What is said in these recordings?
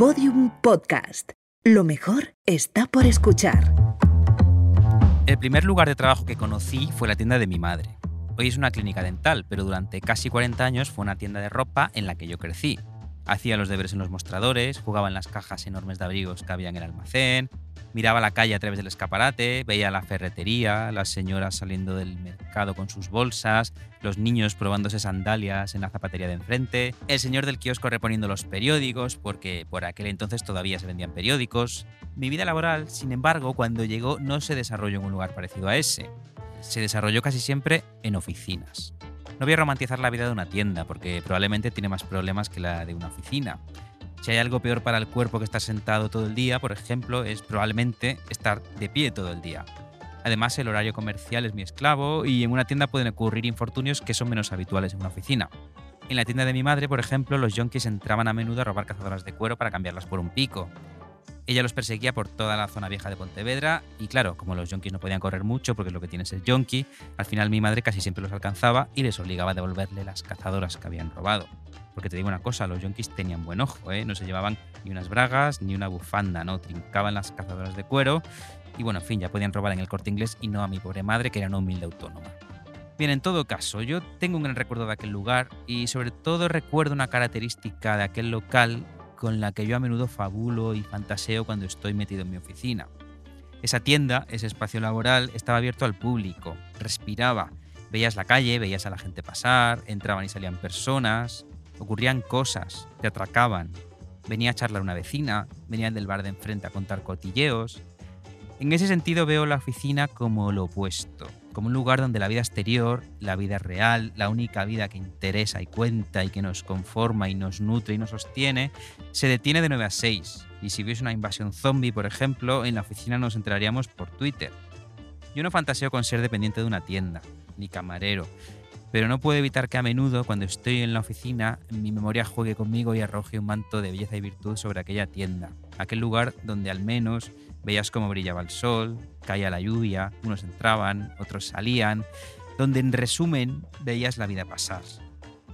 Podium Podcast. Lo mejor está por escuchar. El primer lugar de trabajo que conocí fue la tienda de mi madre. Hoy es una clínica dental, pero durante casi 40 años fue una tienda de ropa en la que yo crecí. Hacía los deberes en los mostradores, jugaba en las cajas enormes de abrigos que había en el almacén, miraba la calle a través del escaparate, veía la ferretería, las señoras saliendo del mercado con sus bolsas, los niños probándose sandalias en la zapatería de enfrente, el señor del kiosco reponiendo los periódicos, porque por aquel entonces todavía se vendían periódicos. Mi vida laboral, sin embargo, cuando llegó no se desarrolló en un lugar parecido a ese. Se desarrolló casi siempre en oficinas. No voy a romantizar la vida de una tienda, porque probablemente tiene más problemas que la de una oficina. Si hay algo peor para el cuerpo que estar sentado todo el día, por ejemplo, es probablemente estar de pie todo el día. Además, el horario comercial es mi esclavo y en una tienda pueden ocurrir infortunios que son menos habituales en una oficina. En la tienda de mi madre, por ejemplo, los yonkis entraban a menudo a robar cazadoras de cuero para cambiarlas por un pico. Ella los perseguía por toda la zona vieja de Pontevedra y claro, como los yonkis no podían correr mucho porque lo que tiene es el yonki, al final mi madre casi siempre los alcanzaba y les obligaba a devolverle las cazadoras que habían robado. Porque te digo una cosa, los yonkis tenían buen ojo, ¿eh? no se llevaban ni unas bragas ni una bufanda, no trincaban las cazadoras de cuero y bueno, en fin, ya podían robar en el corte inglés y no a mi pobre madre que era una humilde autónoma. Bien, en todo caso, yo tengo un gran recuerdo de aquel lugar y sobre todo recuerdo una característica de aquel local con la que yo a menudo fabulo y fantaseo cuando estoy metido en mi oficina. Esa tienda, ese espacio laboral, estaba abierto al público, respiraba, veías la calle, veías a la gente pasar, entraban y salían personas, ocurrían cosas, te atracaban, venía a charlar una vecina, venían del bar de enfrente a contar cotilleos. En ese sentido veo la oficina como lo opuesto, como un lugar donde la vida exterior, la vida real, la única vida que interesa y cuenta y que nos conforma y nos nutre y nos sostiene, se detiene de 9 a 6. Y si hubiese una invasión zombie, por ejemplo, en la oficina nos enteraríamos por Twitter. Yo no fantaseo con ser dependiente de una tienda, ni camarero, pero no puedo evitar que a menudo, cuando estoy en la oficina, mi memoria juegue conmigo y arroje un manto de belleza y virtud sobre aquella tienda, aquel lugar donde al menos veías cómo brillaba el sol, caía la lluvia, unos entraban, otros salían, donde en resumen veías la vida pasar.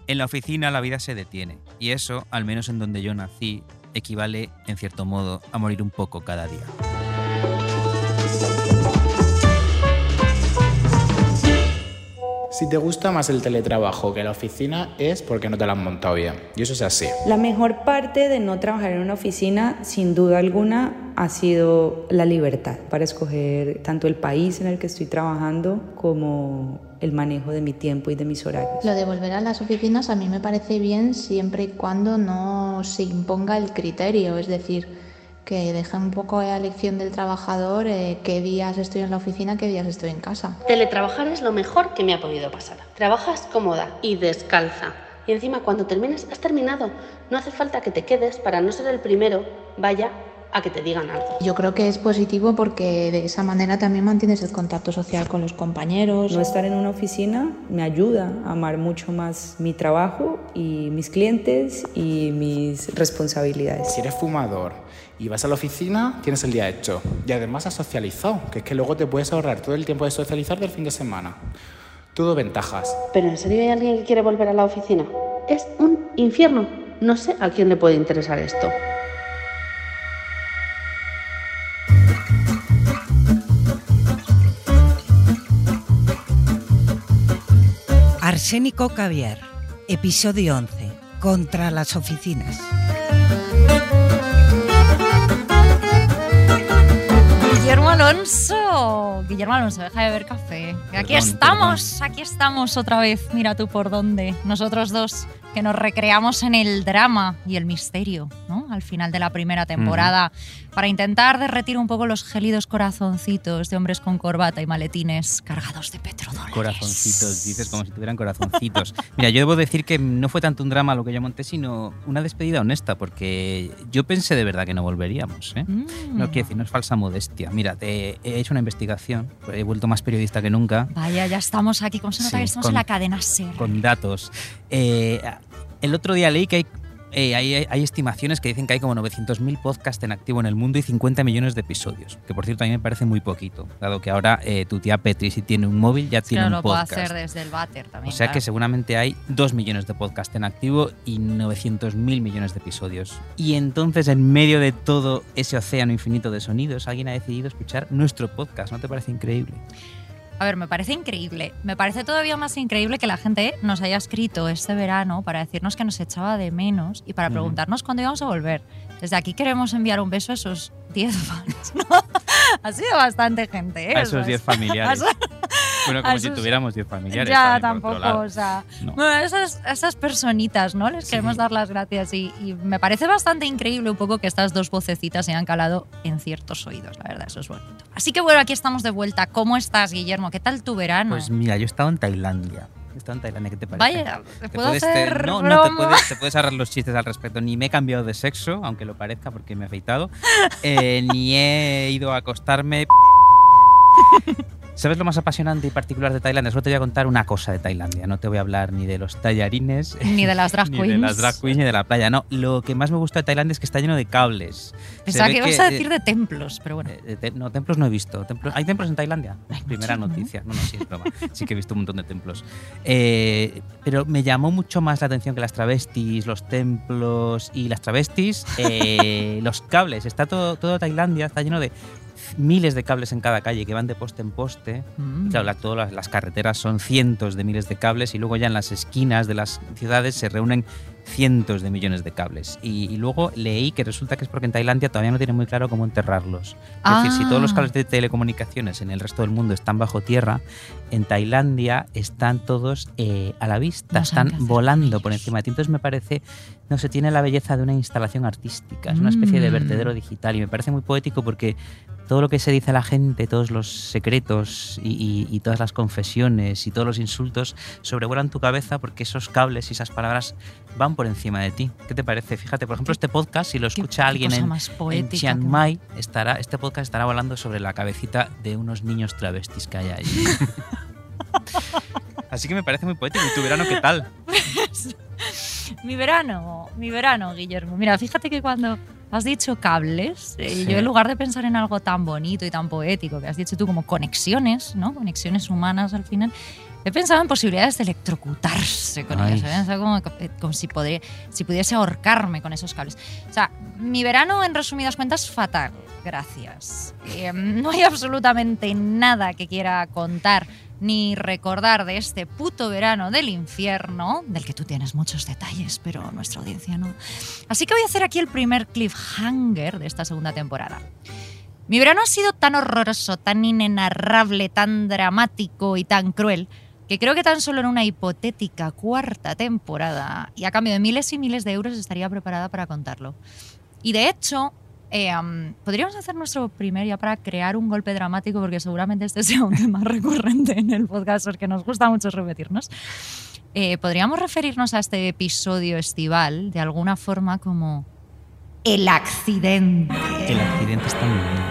En la oficina la vida se detiene, y eso, al menos en donde yo nací, equivale, en cierto modo, a morir un poco cada día. Si te gusta más el teletrabajo que la oficina es porque no te lo han montado bien. Y eso es así. La mejor parte de no trabajar en una oficina, sin duda alguna, ha sido la libertad para escoger tanto el país en el que estoy trabajando como el manejo de mi tiempo y de mis horarios. Lo de volver a las oficinas a mí me parece bien siempre y cuando no se imponga el criterio, es decir, que deje un poco a elección del trabajador eh, qué días estoy en la oficina, qué días estoy en casa. Teletrabajar es lo mejor que me ha podido pasar. Trabajas cómoda y descalza. Y encima cuando termines, has terminado. No hace falta que te quedes para no ser el primero, vaya a que te digan algo. Yo creo que es positivo porque de esa manera también mantienes el contacto social con los compañeros. No estar en una oficina me ayuda a amar mucho más mi trabajo y mis clientes y mis responsabilidades. Si eres fumador y vas a la oficina, tienes el día hecho. Y además has socializado, que es que luego te puedes ahorrar todo el tiempo de socializar del fin de semana. Todo ventajas. ¿Pero en serio hay alguien que quiere volver a la oficina? Es un infierno. No sé a quién le puede interesar esto. Arsénico Caviar, episodio 11, contra las oficinas. Guillermo Alonso, Guillermo Alonso, deja de beber café. Aquí Perdón, estamos, aquí estamos otra vez. Mira tú por dónde. Nosotros dos que nos recreamos en el drama y el misterio, ¿no? Al final de la primera temporada, para intentar derretir un poco los gélidos corazoncitos de hombres con corbata y maletines cargados de petrodólares. Corazoncitos, dices como si tuvieran corazoncitos. Mira, yo debo decir que no fue tanto un drama lo que yo monté, sino una despedida honesta, porque yo pensé de verdad que no volveríamos. ¿eh? Mm. No quiero decir, no es falsa modestia. Mira, te- he hecho una investigación, he vuelto más periodista que nunca, Vaya, ya estamos aquí. ¿Cómo se nota Sí, que estamos con- en la cadena SER? con datos. Eh, el otro día leí que hay eh, hay, estimaciones que dicen que hay como 900.000 podcasts en activo en el mundo y 50 millones de episodios, que por cierto a mí me parece muy poquito, dado que ahora eh, tu tía Petri si tiene un móvil ya tiene Claro, un lo puedo podcast. hacer desde el váter O también. sea que seguramente hay 2 millones de podcasts en activo y 900.000 millones de episodios. Y entonces, en medio de todo ese océano infinito de sonidos, alguien ha decidido escuchar nuestro podcast. ¿No te parece increíble? A ver, me parece increíble. Me parece todavía más increíble que la gente nos haya escrito este verano para decirnos que nos echaba de menos y para preguntarnos cuándo íbamos a volver. Desde aquí queremos enviar un beso a esos 10 fans. ¿no? ha sido bastante gente, ¿eh? A esos 10 familiares. Bueno, como a si tuviéramos 10 familiares. Ya, tampoco, o sea. No. Bueno, esas, esas personitas, ¿no? Les Sí. queremos dar las gracias y, y me parece bastante increíble un poco que estas dos vocecitas se hayan calado en ciertos oídos, la verdad, eso es bonito. Así que bueno, aquí estamos de vuelta. ¿Cómo estás, Guillermo? ¿Qué tal tu verano? Pues mira, yo he estado en Tailandia. ¿Qué te parece? Vaya, ¿te Te puedo puedes- te- no, no te puedes, te puedes ahorrar los chistes al respecto. Ni me he cambiado de sexo, aunque lo parezca porque me he afeitado. eh, ni he ido a acostarme. ¿Sabes lo más apasionante y particular de Tailandia? Solo te voy a contar una cosa de Tailandia. No te voy a hablar ni de los tallarines, Ni de las drag ni queens. de las drag queens, ni de la playa. No, lo que más me gusta de Tailandia es que está lleno de cables. Pensaba que ibas a eh, decir de templos, pero bueno. eh, te- no, templos no he visto. Templos, ¿Hay templos en Tailandia? Hay Primera noticia. No, no, sí, es broma. Sí que he visto un montón de templos. Eh, pero me llamó mucho más la atención que las travestis, los templos y las travestis, eh, los cables. Está todo, todo Tailandia, está lleno de miles de cables en cada calle que van de poste en poste. Mm. Y claro, la- todas las, carreteras son cientos de miles de cables y luego ya en las esquinas de las ciudades se reúnen cientos de millones de cables. Y, y luego leí que resulta que es porque en Tailandia todavía no tienen muy claro cómo enterrarlos. Es decir, si todos los Ah. cables de telecomunicaciones en el resto del mundo están bajo tierra, en Tailandia están todos eh, a la vista, No están volando por encima de ti. Entonces me parece, no sé, tiene la belleza de una instalación artística, es una especie de Mm. vertedero digital y me parece muy poético porque todo lo que se dice a la gente, todos los secretos y, y- y todas las confesiones y todos los insultos sobrevuelan tu cabeza porque esos cables y esas palabras van por encima de ti. ¿Qué te parece? Fíjate, por ejemplo, este podcast, si lo escucha qué alguien en, Chiang Mai, estará, este podcast estará volando sobre la cabecita de unos niños travestis que hay ahí. Así que me parece muy poético. ¿Y tu verano qué tal? Mi verano, mi verano, Guillermo. Mira, fíjate que cuando has dicho cables, eh, Sí. yo en lugar de pensar en algo tan bonito y tan poético que has dicho tú como conexiones, ¿no? Conexiones humanas al final, he pensado en posibilidades de electrocutarse con Ay. ellas. He pensado como, eh, como si, podría, si pudiese ahorcarme con esos cables. O sea, mi verano, en resumidas cuentas, fatal. Gracias. Eh, no hay absolutamente nada que quiera contar ni recordar de este puto verano del infierno, del que tú tienes muchos detalles, pero nuestra audiencia no. Así que voy a hacer aquí el primer cliffhanger de esta segunda temporada. Mi verano ha sido tan horroroso, tan inenarrable, tan dramático y tan cruel, que creo que tan solo en una hipotética cuarta temporada, y a cambio de miles y miles de euros, estaría preparada para contarlo. Y de hecho, eh, am, podríamos hacer nuestro primer ya para crear un golpe dramático, porque seguramente este sea un tema recurrente en el podcast, porque nos gusta mucho repetirnos. Eh, podríamos referirnos a este episodio estival de alguna forma como el accidente. El accidente está muy bien.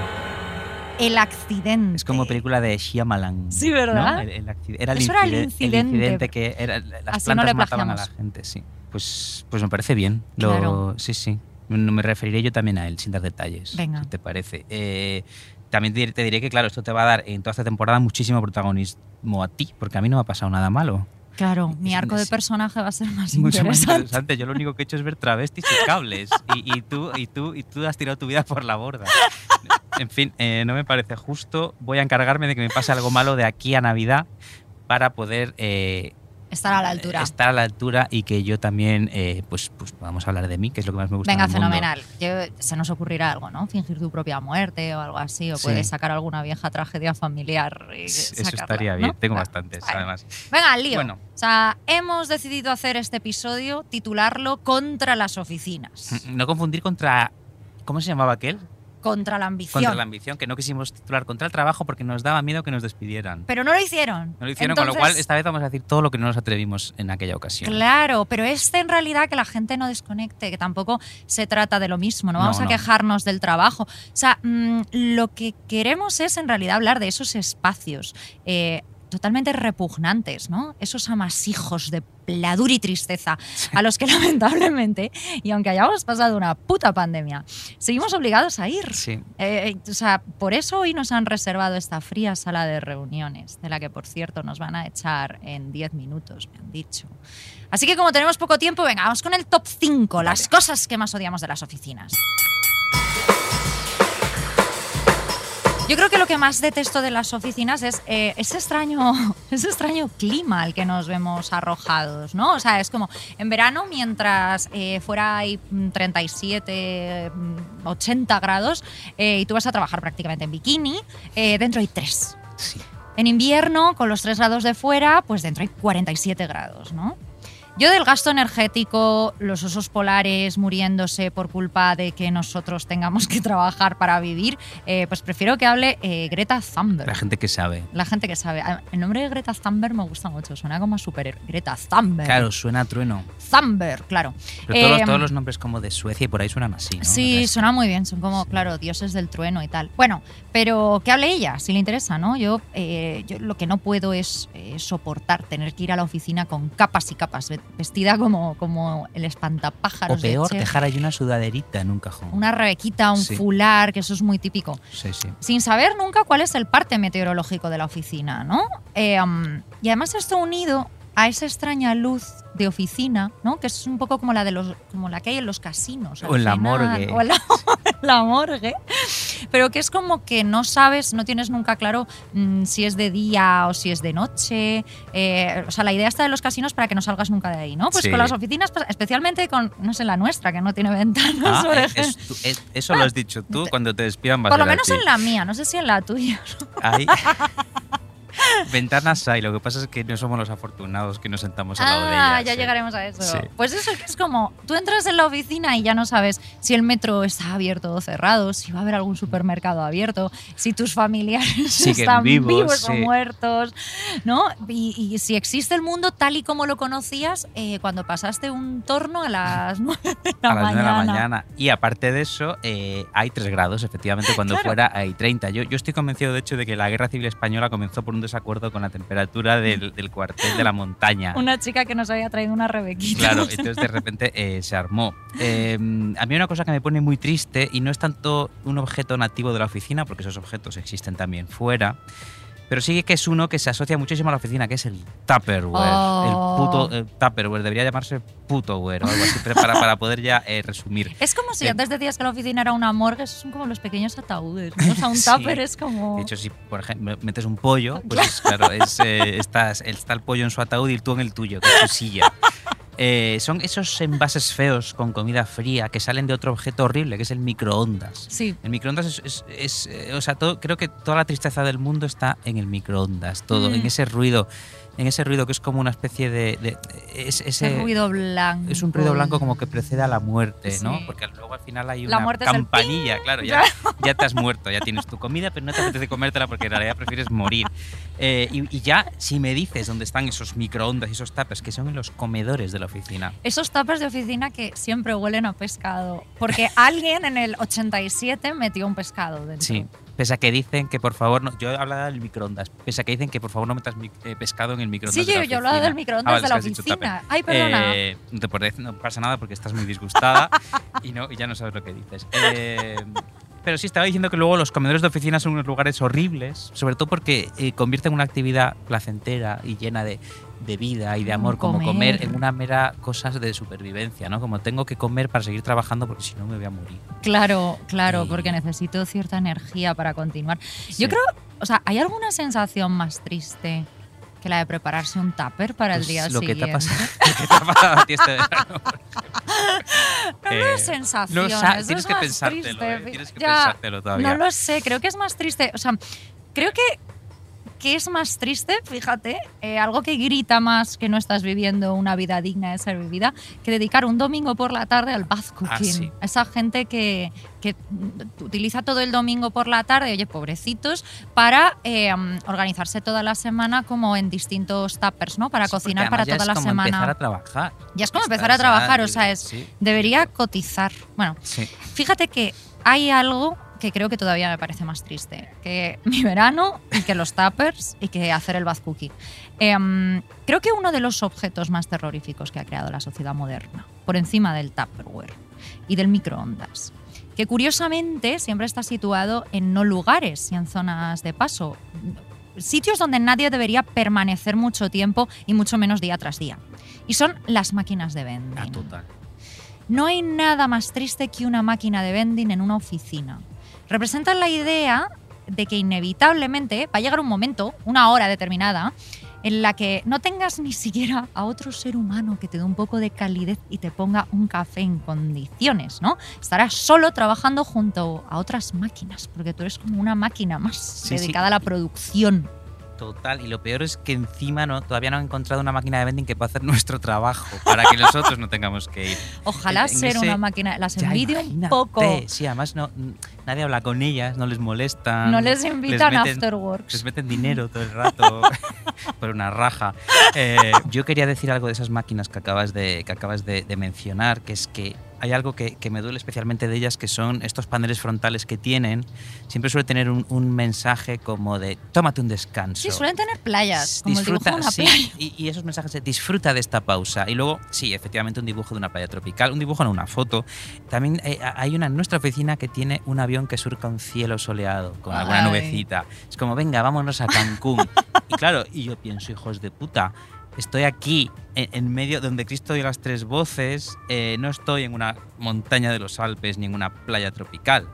El accidente. Es como película de Shyamalan. Sí, ¿verdad? ¿no? El- el era, el Eso era el inciden- incidente. incidente que era, las Así no plantas le mataban a la gente, sí. Pues, pues me parece bien. Lo- Claro. Sí, sí. No me referiré yo también a él, sin dar detalles. Venga. Si te parece. Eh, también te, diré que, claro, esto te va a dar en toda esta temporada muchísimo protagonismo a ti, porque a mí no me ha pasado nada malo. Claro, mi arco de personaje va a ser más Mucho más interesante. interesante. Yo lo único que he hecho es ver travestis y cables. Y, y tú, y, tú, y tú has tirado tu vida por la borda. En fin, eh, no me parece justo. Voy a encargarme de que me pase algo malo de aquí a Navidad para poder eh, Estar a la altura. estar a la altura y que yo también, eh, pues, pues podamos hablar de mí, que es lo que más me gusta. Venga, en el mundo. fenomenal. Yo- se nos ocurrirá algo, ¿no? Fingir tu propia muerte o algo así, o Sí. puedes sacar alguna vieja tragedia familiar. Y Eso sacarla, estaría ¿no? bien. Tengo bastantes, Vale. además. Venga, al lío. Bueno. O sea, hemos decidido hacer este episodio, titularlo Contra las oficinas. No confundir contra. ¿Cómo se llamaba aquel? Contra la ambición. Contra la ambición, que no quisimos titular contra el trabajo porque nos daba miedo que nos despidieran. Pero no lo hicieron. No lo hicieron, con lo cual esta vez vamos a decir todo lo que no nos atrevimos en aquella ocasión. Claro, pero este en realidad que la gente no desconecte, que tampoco se trata de lo mismo, no No, vamos a no. quejarnos del trabajo. O sea, mm, lo que queremos es en realidad hablar de esos espacios. eh, totalmente repugnantes, ¿no? Esos amasijos de pladur y tristeza a los que lamentablemente, y aunque hayamos pasado una puta pandemia, seguimos obligados a ir. Sí. Eh, o sea, por eso hoy nos han reservado esta fría sala de reuniones, de la que por cierto nos van a echar en 10 minutos, me han dicho. Así que como tenemos poco tiempo, venga, vamos con el top 5, las cosas que más odiamos de las oficinas. Yo creo que lo que más detesto de las oficinas es eh, ese, extraño, ese extraño clima al que nos vemos arrojados, ¿no? O sea, es como en verano, mientras eh, fuera hay mm, 37, mm, 80 grados eh, y tú vas a trabajar prácticamente en bikini, eh, dentro hay 3. Sí. En invierno, con los 3 grados de fuera, pues dentro hay 47 grados, ¿no? Yo del gasto energético, los osos polares muriéndose por culpa de que nosotros tengamos que trabajar para vivir, eh, pues prefiero que hable eh, Greta Thunberg. La gente que sabe. La gente que sabe. Ah, El nombre de Greta Thunberg me gusta mucho, suena como a super Greta Thunberg. Claro, suena a trueno. Thunberg, claro. Pero todos, los, Eh, todos los nombres como de Suecia y por ahí suenan así, ¿no? Sí, suena muy bien, son como, claro, dioses del trueno y tal. Bueno, pero que hable ella, si le interesa, ¿no? Yo, eh, yo lo que no puedo es soportar tener que ir a la oficina con capas y capas, vestida como, como el O espantapájaros. de peor, dejar ahí una sudaderita en un cajón. Una rebequita, un Sí. fular, que eso es muy típico. Sí, sí. Sin saber nunca cuál es el parte meteorológico de la oficina, ¿no? Eh, um, y además esto unido a esa extraña luz de oficina, ¿no? Que es un poco como la de los, como la que hay en los casinos. O en la morgue. O en la, morgue. Pero que es como que no sabes, no tienes nunca claro mm, si es de día o si es de noche. Eh, o sea, la idea está de los casinos para que no salgas nunca de ahí, ¿no? Pues Sí. con las oficinas, pues, especialmente con, no sé, la nuestra, que no tiene ventanas, Ah, es- es- es- eso lo has dicho tú cuando te despidan. Por lo menos en la mía, no sé si en la tuya. Hay- Ventanas hay, lo que pasa es que no somos los afortunados que nos sentamos al lado de Ah, ellas. ya sí. llegaremos a eso. Sí. Pues eso que es como, tú entras en la oficina y ya no sabes si el metro está abierto o cerrado, si va a haber algún supermercado abierto, si tus familiares Siguen están vivos, vivos, o muertos, ¿no? Y, y si existe el mundo tal y como lo conocías eh, cuando pasaste un torno a las 9 de la a las de la mañana. mañana. Y aparte de eso, eh, hay 3 grados, efectivamente, cuando Claro. fuera hay 30. Yo, yo estoy convencido, de hecho, de que la Guerra Civil Española comenzó por un desacuerdo con la temperatura del, del cuartel de la montaña. Una chica que nos había traído una rebequita. Claro, entonces de repente eh, se armó. Eh, a mí una cosa que me pone muy triste, y no es tanto un objeto nativo de la oficina, porque esos objetos existen también fuera, pero sí que es uno que se asocia muchísimo a la oficina, que es el Tupperware. Oh. El puto eh, Tupperware, debería llamarse putoware o algo así, para, para poder ya eh, resumir. Es como si Eh, antes decías que la oficina era una morgue, esos son como los pequeños ataúdes. ¿no? O sea, un Sí. tupper es como... De hecho, si por ejemplo metes un pollo, pues es, claro, es, eh, estás, está el pollo en su ataúd y tú en el tuyo, que es tu silla. Eh, son esos envases feos con comida fría que salen de otro objeto horrible, que es el microondas. Sí, El microondas es, es- es, eh, o sea, todo, creo que toda la tristeza del mundo está en el microondas, todo, Mm. en ese ruido, en ese ruido que es como una especie de, de- es, ese, ruido blanco. es un ruido blanco como que precede a la muerte, ¿no? Sí. Porque luego al final hay La una campanilla, claro, ya, ya te has muerto, ya tienes tu comida, pero no te apetece comértela porque en realidad prefieres morir. Eh, y, y ya, si me dices dónde están esos microondas y esos tapes, que son en los comedores de la oficina. Esos tapas de oficina que siempre huelen a pescado. Porque alguien en el 87 metió un pescado dentro. Sí. Pese a que dicen que por favor, no, yo hablaba del microondas, pese a que dicen que por favor no metas mi- eh, pescado en el microondas. Sí, de la yo, yo hablaba del microondas Ah, vale, de la oficina. Ay, perdona. Eh, no, te parece- no pasa nada porque estás muy disgustada y, no, y ya no sabes lo que dices. Eh, pero sí, estaba diciendo que luego los comedores de oficina son unos lugares horribles, sobre todo porque eh, convierten una actividad placentera y llena de, de vida y de amor, como comer Comer. en una mera cosa de supervivencia, ¿no? Como tengo que comer para seguir trabajando porque si no me voy a morir. Claro, claro, Y- porque necesito cierta energía para continuar. Sí. Yo creo, o sea, ¿hay alguna sensación más triste que la de prepararse un tupper para el Pues día lo que siguiente? te lo que te ha pasado a ti este verano. No, no Eh, es sensación. no sa- eso tienes es que pensártelo, eh, tienes que Ya, pensártelo todavía. No lo sé, creo que es más triste. O sea, creo que, que es más triste, fíjate, eh, algo que grita más que no estás viviendo una vida digna de ser vivida, que dedicar un domingo por la tarde al bath cooking. Ah, sí. Esa gente que, que utiliza todo el domingo por la tarde, oye, pobrecitos, para eh, mm, organizarse toda la semana como en distintos tuppers, ¿no? Para Sí, cocinar para ya toda la es como semana. empezar a trabajar. Ya es como Estás empezar a trabajar, ya, o sea, es, sí, debería cotizar. Bueno. Fíjate que hay algo que creo que todavía me parece más triste. Que mi verano y que los tuppers y que hacer el bath cookie. Em, creo que uno de los objetos más terroríficos que ha creado la sociedad moderna, por encima del tupperware y del microondas, que curiosamente siempre está situado en no lugares y en zonas de paso, sitios donde nadie debería permanecer mucho tiempo y mucho menos día tras día. Y son las máquinas de vending. Ah, total. No hay nada más triste que una máquina de vending en una oficina. Representan la idea de que inevitablemente va a llegar un momento, una hora determinada, en la que no tengas ni siquiera a otro ser humano que te dé un poco de calidez y te ponga un café en condiciones, ¿no? Estarás solo trabajando junto a otras máquinas, porque tú eres como una máquina más Sí, sí. dedicada a la producción. Total, y lo peor es que encima no, todavía no han encontrado una máquina de vending que pueda hacer nuestro trabajo para que nosotros no tengamos que ir. Ojalá En- en ser ese- una máquina. Las envidio un poco. Sí, además no, nadie habla con ellas, no les molestan. No les invitan a meten- afterworks. Les meten dinero todo el rato por una raja. Eh, yo quería decir algo de esas máquinas que acabas de, que acabas de, de mencionar, que es que hay algo que, que me duele especialmente de ellas, que son estos paneles frontales que tienen. Siempre suele tener un, un mensaje como de tómate un descanso. Sí, suelen tener playas, como el dibujo disfruta, de una sí, playa. y, y esos mensajes de disfruta de esta pausa. Y luego, sí, efectivamente, un dibujo de una playa tropical, un dibujo en una foto. También eh, hay una en nuestra oficina que tiene un avión que surca un cielo soleado con alguna nubecita. Es como, venga, vámonos a Cancún. y claro, y yo pienso, hijos de puta. Estoy aquí en, en medio donde Cristo dio las tres voces, eh, no estoy en una montaña de los Alpes ni en una playa tropical.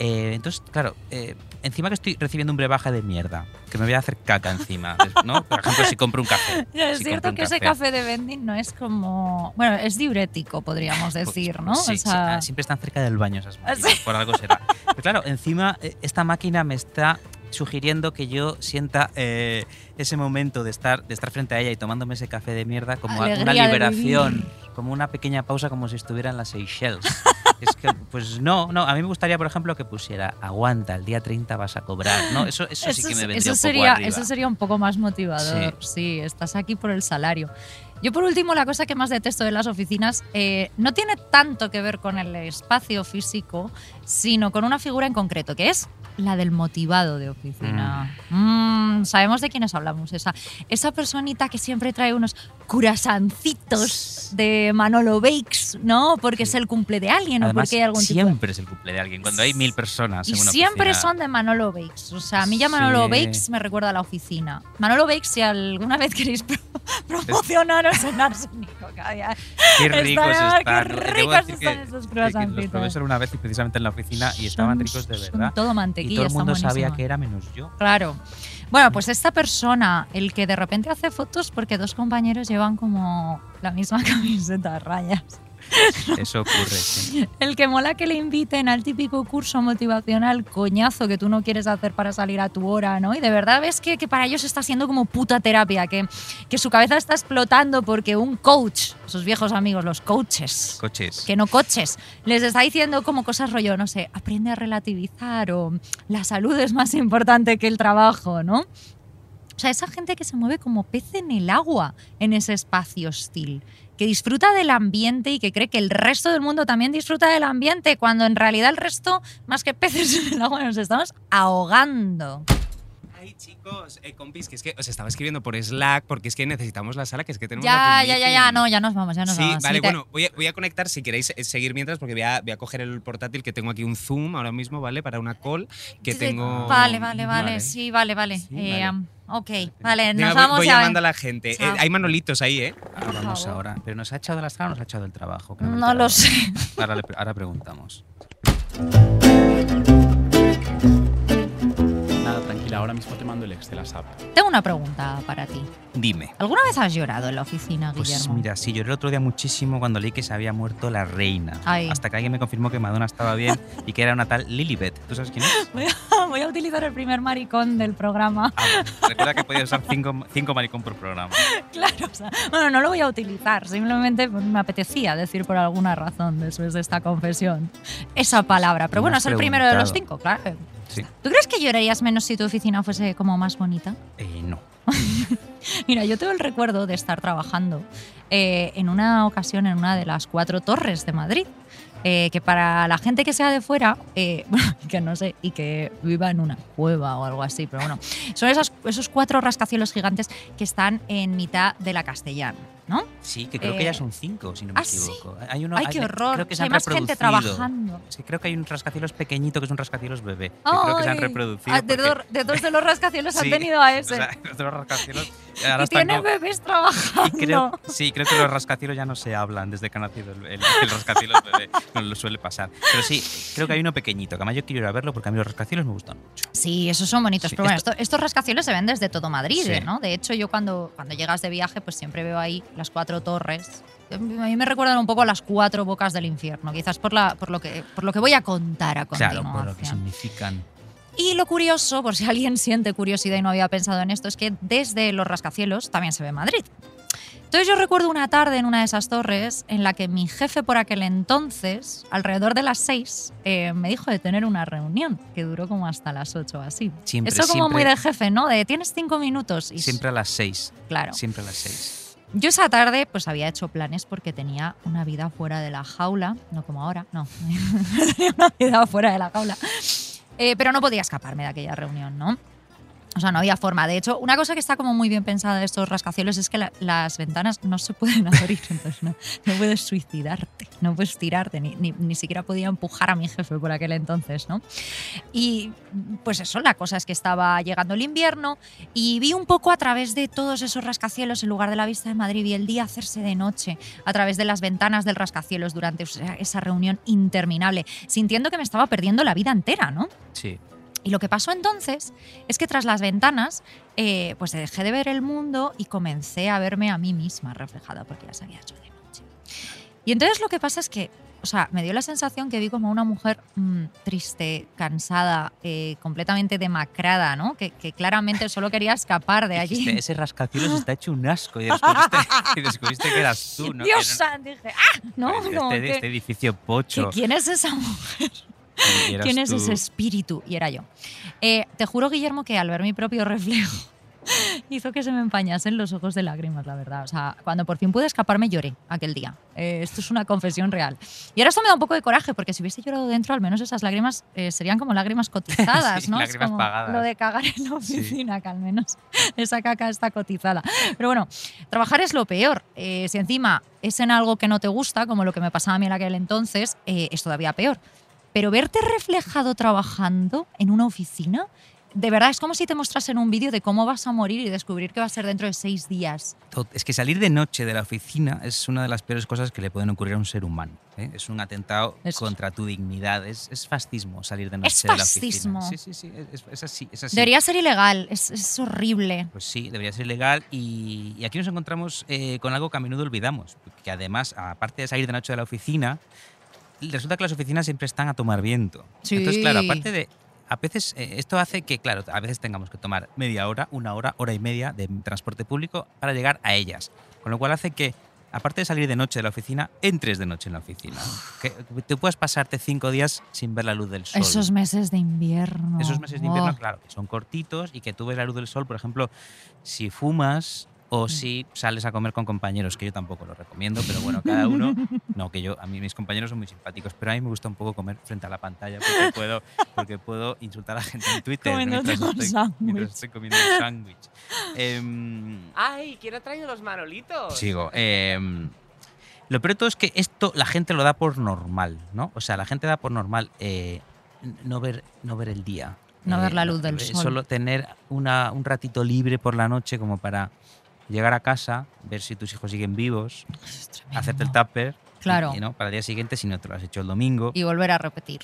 Eh, entonces, claro, eh, encima que estoy recibiendo un brebaje de mierda, que me voy a hacer caca encima, ¿no? Por ejemplo, si compro un café. Es si cierto que ese café de vending no es como. Bueno, es diurético, podríamos Pues- decir, pues ¿no? Sí, O sí, sea, ah, siempre están cerca del baño esas máquinas, Sí. por algo será. Pero claro, encima esta máquina me está sugiriendo que yo sienta eh, ese momento de estar, de estar frente a ella y tomándome ese café de mierda como Alegría una liberación, como una pequeña pausa como si estuviera en las Seychelles. es que, pues no, no, a mí me gustaría, por ejemplo, que pusiera aguanta, el día 30 vas a cobrar, ¿no? Eso, eso, sí que me vendría eso un poco sería, arriba. eso sería un poco más motivador. Sí. estás aquí por el salario. Yo, por último, la cosa que más detesto de las oficinas eh, no tiene tanto que ver con el espacio físico, sino con una figura en concreto, que es la del motivado de oficina. Mm, sabemos de quiénes hablamos. Esa, esa personita que siempre trae unos curasancitos de Manolo Bakes, ¿no? Porque es el cumple de alguien o Además, porque hay algún tipo de- siempre es el cumple de alguien, cuando hay mil personas y en una siempre oficina. son de Manolo Bakes. O sea, a mí ya Manolo Sí. Bakes me recuerda a la oficina. Manolo Bakes, si alguna vez queréis pro- promocionaros en Arsénico. Qué ricos Están- qué ricos están esos que Los probé solo una vez y precisamente en la oficina y estaban Son- ricos de son verdad. todo mantequilla, y todo el mundo sabía que era menos yo. Claro. Bueno, pues esta persona, el que de repente hace fotos porque dos compañeros llevan como la misma camiseta a rayas. Eso ocurre. sí. El que mola que le inviten al típico curso motivacional coñazo que tú no quieres hacer para salir a tu hora, ¿no? Y de verdad ves que, que para ellos está siendo como puta terapia, que, que su cabeza está explotando porque un coach, sus viejos amigos, los coaches, Coches. que no coches, les está diciendo como cosas rollo, no sé, aprende a relativizar o la salud es más importante que el trabajo, ¿no? O sea, esa gente que se mueve como pez en el agua en ese espacio hostil, que disfruta del ambiente y que cree que el resto del mundo también disfruta del ambiente, cuando en realidad el resto, más que peces en el agua, nos estamos ahogando. Ay, chicos, eh, compis, que es que os estaba escribiendo por Slack porque es que necesitamos la sala, que es que tenemos Ya, ya, ya, ya, no, ya nos vamos, ya nos Sí, vamos. vale, Sí, te- bueno, voy a, voy a conectar si queréis eh, seguir mientras porque voy a, voy a coger el portátil que tengo aquí un Zoom ahora mismo, ¿vale? Para una call que Sí, tengo... Vale, vale, vale, sí, vale, vale. Sí, Eh, vale. um, ok, vale, nos voy, vamos voy ya. llamando a la gente. Eh, hay manolitos ahí, ¿eh? Ahora vamos ahora. ¿Pero nos ha echado de la sala o nos ha echado del trabajo? Que No lo sé. Ahora, le- ahora preguntamos. Tranquila, ahora mismo te mando el Excel a SAP. Tengo una pregunta para ti. Dime. ¿Alguna vez has llorado en la oficina, Pues Guillermo? mira, sí, lloré el otro día muchísimo cuando leí que se había muerto la reina. Ay. Hasta que alguien me confirmó que Madonna estaba bien y que era una tal Lilibet. ¿Tú sabes quién es? Voy a, voy a utilizar el primer maricón del programa. Ah, recuerda que podía usar cinco, cinco maricón por programa. Claro, o sea, bueno, no lo voy a utilizar, simplemente pues, me apetecía decir por alguna razón después de esta confesión esa palabra. Pero bueno, es el primero de los cinco, claro. Sí. ¿Tú crees que llorarías menos si tu oficina fuese como más bonita? Eh, no. Mira, yo tengo el recuerdo de estar trabajando eh, en una ocasión en una de las cuatro torres de Madrid, eh, que para la gente que sea de fuera, eh, que no sé, y que viva en una cueva o algo así, pero bueno, son esos, esos cuatro rascacielos gigantes que están en mitad de la castellana. ¿No? Sí, que creo que Eh, ya son cinco, si no me ¿ah, sí? equivoco. Hay uno, Ay, hay- qué horror. Creo que O se sea, han hay más gente trabajando. Que creo que hay un rascacielos pequeñito que es un rascacielos bebé. Que creo que se han reproducido. ah, de, porque- dos, de dos de los rascacielos han Sí, tenido a o ese. sea, los dos rascacielos ahora y tiene como- bebés y trabajando. creo, sí, creo que los rascacielos ya no se hablan desde que ha nacido el, el, el rascacielos bebé. No lo suele pasar. Pero sí, creo que hay uno pequeñito, que además yo quiero ir a verlo porque a mí los rascacielos me gustan mucho. Sí, esos son bonitos. Sí, pero bueno, esto- esto- estos rascacielos se ven desde todo Madrid, Sí. ¿no? De hecho, yo cuando, cuando llegas de viaje, pues siempre veo ahí las cuatro torres. A mí me recuerdan un poco a las cuatro bocas del infierno, quizás por, la, por, lo, que, por lo que voy a contar a Claro, continuación. por lo que significan. Y lo curioso, por si alguien siente curiosidad y no había pensado en esto, es que desde los rascacielos también se ve Madrid. Entonces yo recuerdo una tarde en una de esas torres en la que mi jefe por aquel entonces, alrededor de las seis, eh, me dijo de tener una reunión que duró como hasta las ocho o así. Siempre, Eso como muy de jefe, ¿no? De tienes cinco minutos. Y Siempre a las seis. Claro. Siempre a las seis. Yo esa tarde pues había hecho planes porque tenía una vida fuera de la jaula, no como ahora, no, tenía una vida fuera de la jaula. Eh, pero no podía escaparme de aquella reunión, ¿no? O sea, no había forma. De hecho, una cosa que está como muy bien pensada de estos rascacielos es que la- las ventanas no se pueden abrir, entonces no, no puedes suicidarte, no puedes tirarte, ni, ni, ni siquiera podía empujar a mi jefe por aquel entonces, ¿no? Y pues eso, la cosa es que estaba llegando el invierno y vi un poco a través de todos esos rascacielos, en lugar de la vista de Madrid, vi el día hacerse de noche a través de las ventanas del rascacielos durante esa- reunión interminable, sintiendo que me estaba perdiendo la vida entera, ¿no? Sí. Y lo que pasó entonces es que tras las ventanas, eh, pues dejé de ver el mundo y comencé a verme a mí misma reflejada porque ya se había hecho de noche. Y entonces lo que pasa es que, o sea, me dio la sensación que vi como una mujer mm, triste, cansada, eh, completamente demacrada, ¿no? Que, que claramente solo quería escapar de allí. Dijiste, ese rascacielos está hecho un asco y descubriste, y descubriste que eras tú, ¿no? Dios santo, dije, ¡ah! ¿No? no- Como este, este edificio pocho. ¿Quién es esa mujer? ¿Quién es tú. ese espíritu? Y era yo. Eh, te juro, Guillermo, que al ver mi propio reflejo hizo que se me empañasen los ojos de lágrimas, la verdad. O sea, cuando por fin pude escaparme lloré aquel día. Eh, esto es una confesión real. Y ahora esto me da un poco de coraje, porque si hubiese llorado dentro, al menos esas lágrimas eh, serían como lágrimas cotizadas, Sí, ¿no? Es lágrimas como pagadas. Lo de cagar en la oficina, que al menos esa caca está cotizada. Pero bueno, trabajar es lo peor. Eh, si encima es en algo que no te gusta, como lo que me pasaba a mí en aquel entonces, eh, es todavía peor. Pero verte reflejado trabajando en una oficina, de verdad es como si te mostrasen un vídeo de cómo vas a morir y descubrir que va a ser dentro de seis días. Es que salir de noche de la oficina es una de las peores cosas que le pueden ocurrir a un ser humano. ¿eh? Es un atentado Es- contra tu dignidad. Es, es fascismo salir de noche Es de la fascismo. oficina. Sí, sí, sí. Es, es así, así. Debería ser ilegal, es, es horrible. Pues sí, debería ser ilegal. Y, y aquí nos encontramos eh, con algo que a menudo olvidamos. Que además, aparte de salir de noche de la oficina, resulta que las oficinas siempre están a tomar viento. Sí. Entonces, claro, aparte de. A veces eh, esto hace que, claro, a veces tengamos que tomar media hora, una hora, hora y media de transporte público para llegar a ellas. Con lo cual hace que, aparte de salir de noche de la oficina, entres de noche en la oficina. Que tú puedes pasarte cinco días sin ver la luz del sol. Esos meses de invierno. Esos meses de invierno, Oh. claro, que son cortitos y que tú ves la luz del sol, por ejemplo, si fumas. O si sales a comer con compañeros, que yo tampoco lo recomiendo, pero bueno, cada uno, no, que yo, a mí mis compañeros son muy simpáticos, pero a mí me gusta un poco comer frente a la pantalla porque puedo, porque puedo insultar a la gente en Twitter Comiéndote mientras estoy, sándwich. mientras estoy comiendo un sándwich. Em, ¡Ay! ¿Quién ha traído los manolitos? Sigo. em, lo peor de todo es que esto la gente lo da por normal, ¿no? O sea, la gente da por normal eh, no, ver, no ver el día. No Eh, ver la luz del eh, sol. Solo tener una, un ratito libre por la noche como para llegar a casa, ver si tus hijos siguen vivos, hacerte el tupper. Claro. y, ¿no? Para el día siguiente si no te lo has hecho el domingo. Y volver a repetir.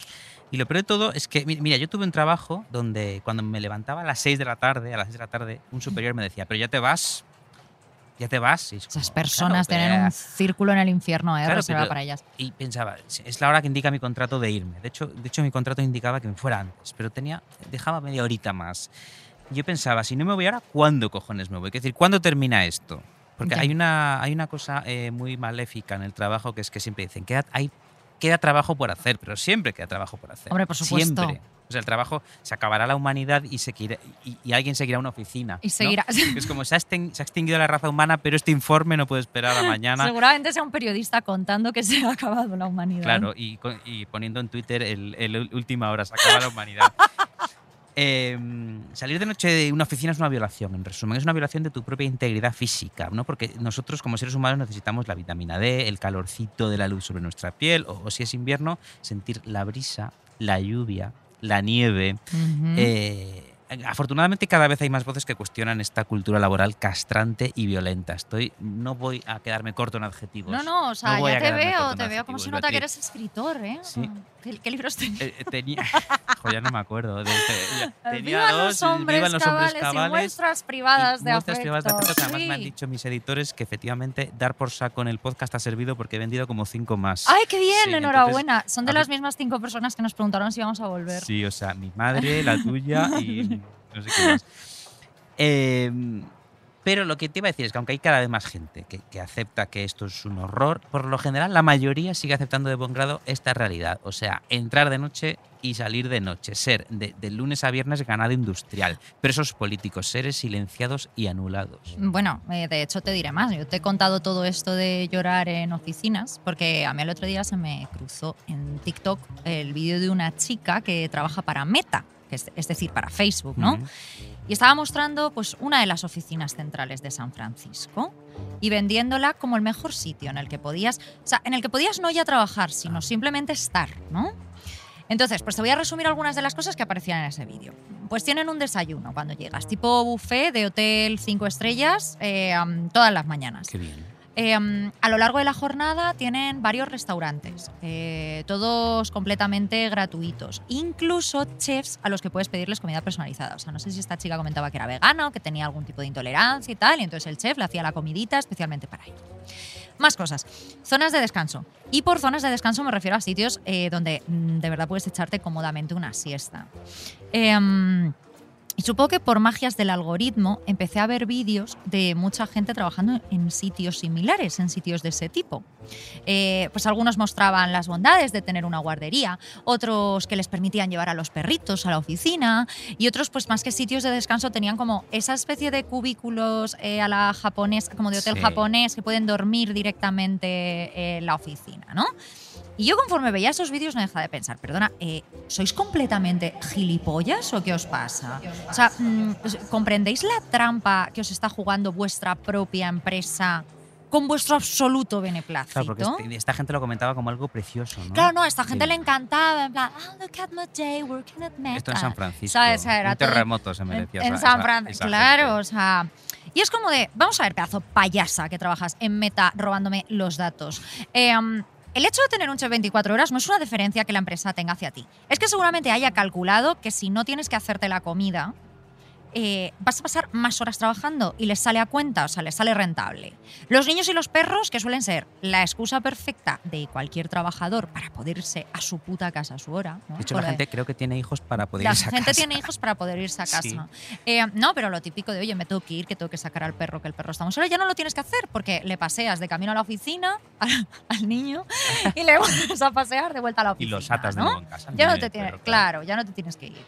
Y lo peor de todo es que, mi- mira, yo tuve un trabajo donde cuando me levantaba a las 6 de la tarde, a las 6 de la tarde, un superior me decía, pero ya te vas, ya te vas. Es Esas como, personas "Claro, tienen un círculo en el infierno, ¿eh? Claro, pero- para ellas. y pensaba, es la hora que indica mi contrato de irme. De hecho, de hecho, mi contrato indicaba que me fuera antes, pero tenía, dejaba media horita más. Yo pensaba, si no me voy ahora, ¿cuándo cojones me voy? Es decir, ¿cuándo termina esto? Porque Ya. hay una, hay una cosa eh, muy maléfica en el trabajo que es que siempre dicen, queda, hay, queda trabajo por hacer, pero siempre queda trabajo por hacer. Hombre, por supuesto. Siempre. O sea, el trabajo se acabará la humanidad y, se quiere- y, y alguien seguirá una oficina. Y ¿no? seguirá. Es como se ha, extinguido la raza humana, pero este informe no puede esperar a mañana. Seguramente sea un periodista contando que se ha acabado la humanidad. Claro, y, y poniendo en Twitter el, el última hora, se acaba la humanidad. Eh, salir de noche de una oficina es una violación, en resumen, es una violación de tu propia integridad física, ¿no? Porque nosotros como seres humanos necesitamos la vitamina D, el calorcito de la luz sobre nuestra piel, o, o si es invierno, sentir la brisa, la lluvia, la nieve. Eh, afortunadamente cada vez hay más voces que cuestionan esta cultura laboral castrante y violenta. Estoy, no voy a quedarme corto en adjetivos. No, no, o sea, voy ya te veo, te veo como se nota que eres escritor, ¿eh? Sí. ¿Qué, qué libros tenías? Eh, eh, tenía, jo, ya no me acuerdo. de- de- tenía Vivan dos, los hombres vivan los hombres cabales y muestras privadas y de muestras privadas de afecto. afecto, que además me han sí. dicho mis editores que efectivamente dar por saco en el podcast ha servido porque he vendido como cinco más. ¡Ay, qué bien! Sí, enhorabuena. Son de las mismas cinco personas que nos preguntaron si íbamos a volver. Sí, o sea, mi madre, la tuya y no sé qué más. Eh, pero lo que te iba a decir es que aunque hay cada vez más gente que, acepta que esto es un horror, por lo general la mayoría sigue aceptando de buen grado esta realidad. O sea, entrar de noche y salir de noche, ser de, de lunes a viernes ganado industrial, presos políticos, seres silenciados y anulados. Bueno, eh, de hecho te diré más. Yo te he contado todo esto de llorar en oficinas porque a mí el otro día se me cruzó en TikTok el vídeo de una chica que trabaja para Meta, es, es decir, para Facebook, ¿no? Y estaba mostrando pues, una de las oficinas centrales de San Francisco y vendiéndola como el mejor sitio en el que podías, o sea, en el que podías no ya trabajar, sino simplemente estar, ¿no? Entonces, pues te voy a resumir algunas de las cosas que aparecían en ese vídeo. Pues tienen un desayuno cuando llegas, tipo buffet de hotel 5 estrellas eh, todas las mañanas. Qué bien. Um, a lo largo de la jornada tienen varios restaurantes, eh, todos completamente gratuitos, incluso chefs a los que puedes pedirles comida personalizada. O sea, no sé si esta chica comentaba que era vegana que tenía algún tipo de intolerancia y tal, y entonces el chef le hacía la comidita especialmente para ella. Más cosas. Zonas de descanso. Y por zonas de descanso me refiero a sitios eh, donde mm, de verdad puedes echarte cómodamente una siesta. Y supongo que por magias del algoritmo empecé a ver vídeos de mucha gente trabajando en sitios similares, en sitios de ese tipo. Eh, pues algunos mostraban las bondades de tener una guardería, otros que les permitían llevar a los perritos a la oficina y otros pues más que sitios de descanso tenían como esa especie de cubículos eh, a la japonesa, como de hotel Sí. japonés que pueden dormir directamente en la oficina, ¿no? Y yo conforme veía esos vídeos no dejaba de pensar, perdona, eh, ¿sois completamente gilipollas o qué os pasa? O sea, mm, ¿comprendéis la trampa que os está jugando vuestra propia empresa con vuestro absoluto beneplácito? Claro, porque este- esta gente lo comentaba como algo precioso, ¿no? Claro, no, a esta gente Sí. le encantaba, en plan, oh, look at my day working at Meta. Esto en San Francisco. ¿Sabes? Era un terremoto se en, merecía. en esa- San Francisco, claro, gente. o sea... Y es como de, vamos a ver, pedazo payasa que trabajas en Meta robándome los datos. Eh, el hecho de tener un chef 24 horas no es una deferencia que la empresa tenga hacia ti. Es que seguramente haya calculado que si no tienes que hacerte la comida, eh, vas a pasar más horas trabajando y les sale a cuenta, o sea, les sale rentable. Los niños y los perros, que suelen ser la excusa perfecta de cualquier trabajador para poder irse a su puta casa a su hora. ¿no? De hecho, la de- gente creo que tiene hijos para poder la irse a gente casa. tiene hijos para poder irse a casa. Sí. Eh, no, pero lo típico de, oye, me tengo que ir, que tengo que sacar al perro, que el perro está muy solo, ya no lo tienes que hacer porque le paseas de camino a la oficina al, al niño y le vuelves a pasear de vuelta a la Y oficina. los atas de ¿no? nuevo en casa. Ya no te claro, ya no te tienes que ir.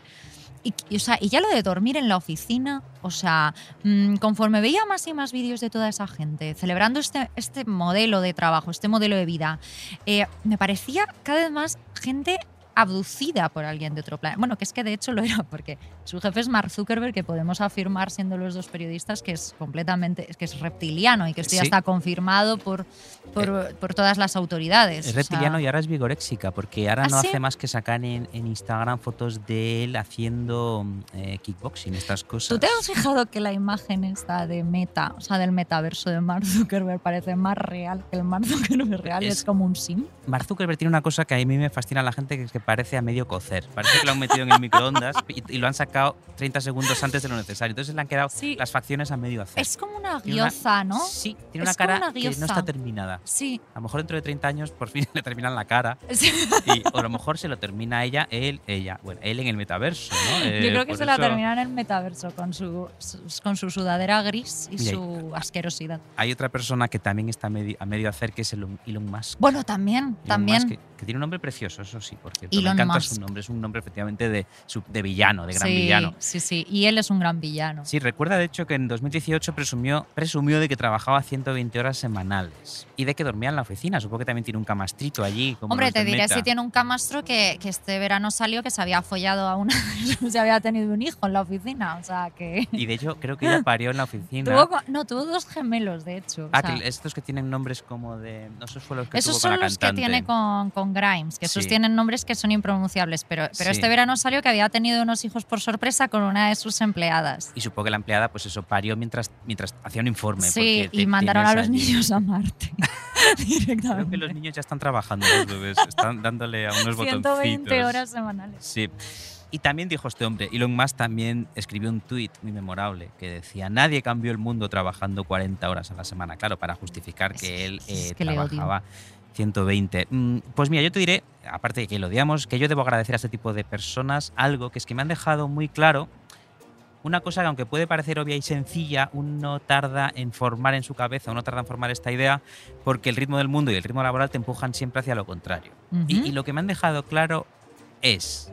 Y, o sea, y ya lo de dormir en la oficina, o sea, mm, conforme veía más y más vídeos de toda esa gente celebrando este, este modelo de trabajo, este modelo de vida, eh, me parecía cada vez más gente abducida por alguien de otro planeta. Bueno, que es que de hecho lo era, porque su jefe es Mark Zuckerberg, que podemos afirmar, siendo los dos periodistas, que es completamente, que es reptiliano y que esto ya Sí. está confirmado por, por, por todas las autoridades. Es o sea, reptiliano y ahora es vigoréxica, porque ahora ¿Ah, no sí? hace más que sacar en, en Instagram fotos de él haciendo eh, kickboxing, estas cosas. ¿Tú te has fijado que la imagen esta de Meta, o sea, del metaverso de Mark Zuckerberg parece más real que el Mark Zuckerberg real? Es, Es- como un sim. Mark Zuckerberg tiene una cosa que a mí me fascina a la gente, que es que parece a medio cocer. Parece que lo han metido en el microondas y, y lo han sacado 30 segundos antes de lo necesario. Entonces le han quedado Sí. las facciones a medio hacer. Es como una una- guioza, ¿no? Sí, tiene una Es como cara una que no está terminada. Sí. A lo mejor dentro de 30 años por fin le terminan la cara. Sí. Y, o a lo mejor se lo termina ella, él, ella. Bueno, él en el metaverso, ¿no? Yo Eh, creo que se la termina en el metaverso con su, con su sudadera gris y su asquerosidad. Hay otra persona que también está medio- a medio hacer, que es Elon, Elon Musk. Bueno, también, Elon también. Musk, que, que tiene un nombre precioso, eso sí, por cierto. Elon me encanta Musk. su nombre. Es un nombre efectivamente de, de villano, de gran sí, villano. Sí, sí. Y él es un gran villano. Sí, recuerda de hecho que en 2018 presumió, presumió de que trabajaba 120 horas semanales y de que dormía en la oficina. Supongo que también tiene un camastrito allí. Como Hombre, te diré Meta. si tiene un camastro que, que este verano salió que se había follado a una. se había tenido un hijo en la oficina. O sea que. Y de hecho, creo que ella parió en la oficina. Tuvo, no, tuvo dos gemelos, de hecho. o Ah, sea, que estos que tienen nombres como de. No, esos fue los que esos tuvo son con la los que tiene con, con Grimes, que esos Sí. tienen nombres que son impronunciables. Pero, pero Sí. este verano salió que había tenido unos hijos por sorpresa con una de sus empleadas. Y supongo que la empleada, pues eso, parió mientras, mientras hacía un informe. Sí, y mandaron a los allí- niños a Marte. Creo que los niños ya están trabajando, los bebés. Están dándole a unos 120 botoncitos. horas semanales. Sí. Y también dijo este hombre, Elon Musk también escribió un tuit muy memorable que decía, nadie cambió el mundo trabajando 40 horas a la semana, claro, para justificar que él es eh, que trabajaba 120. Mm, Pues mira, yo te diré, aparte de que lo odiamos, que yo debo agradecer a este tipo de personas algo que es que me han dejado muy claro una cosa que aunque puede parecer obvia y sencilla, uno tarda en formar en su cabeza, uno tarda en formar esta idea, porque el ritmo del mundo y el ritmo laboral te empujan siempre hacia lo contrario. y, lo que me han dejado claro es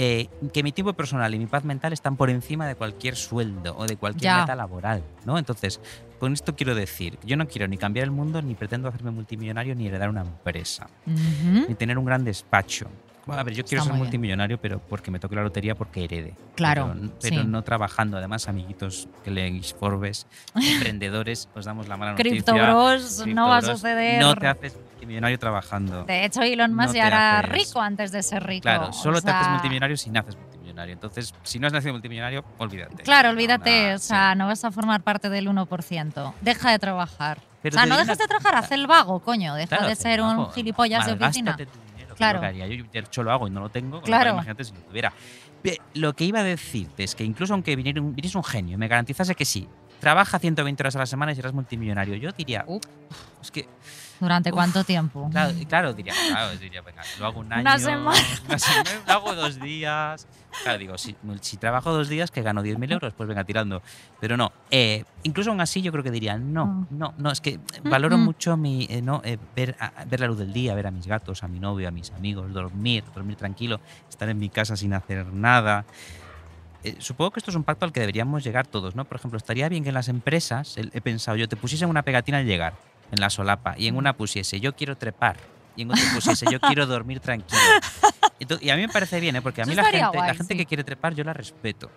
eh, que mi tiempo personal y mi paz mental están por encima de cualquier sueldo o de cualquier Ya. meta laboral, ¿no? Entonces, con esto quiero decir, yo no quiero ni cambiar el mundo, ni pretendo hacerme multimillonario, ni heredar una empresa, Ujú. ni tener un gran despacho. A ver, yo quiero Está ser muy bien. multimillonario, pero porque me toque la lotería, porque herede. Claro, Pero, pero sí. no trabajando. Además, amiguitos que leéis Forbes, emprendedores, os damos la mala noticia. Cripto Bros, no va a Cripto suceder. No te haces multimillonario trabajando. De hecho, Elon Musk No ya era haces- rico antes de ser rico. Claro, o solo te haces multimillonario si naces multimillonario. Entonces, si no has nacido multimillonario, olvídate. Claro, No, olvídate, o sea, no vas a formar parte del 1%. Deja de trabajar. Pero o sea, no dejes de trabajar, haz el vago, coño. Deja Claro, de ser un gilipollas de oficina. tu dinero, Claro. Yo de hecho lo hago y no lo tengo. Claro. Imagínate si lo tuviera. Lo que iba a decirte es que incluso aunque viniera un, genio y me garantizase que sí, trabaja 120 horas a la semana y serás multimillonario, yo diría, "Uf, es que ¿Durante Uf, cuánto tiempo? Claro, claro, diría, claro, diría, venga, lo hago un año. Una semana. una semana, lo hago dos días. Claro, digo, si, si trabajo dos días, que gano 10.000 euros, pues venga, tirando. Pero no, eh, incluso aún así yo creo que diría, no, Mm. no, no, es que valoro Mm, mm. mucho mi, eh, no, eh, ver, a- ver la luz del día, ver a mis gatos, a mi novio, a mis amigos, dormir, dormir tranquilo, estar en mi casa sin hacer nada. Eh, supongo que esto es un pacto al que deberíamos llegar todos, ¿no? Por ejemplo, estaría bien que en las empresas, he pensado yo, te pusiesen una pegatina al llegar, en la solapa, y en una pusiese, yo quiero trepar, y en otra pusiese, yo quiero dormir tranquilo. Y a mí me parece bien, ¿eh? Porque a Eso mí la gente, la gente sí. que quiere trepar, yo la respeto.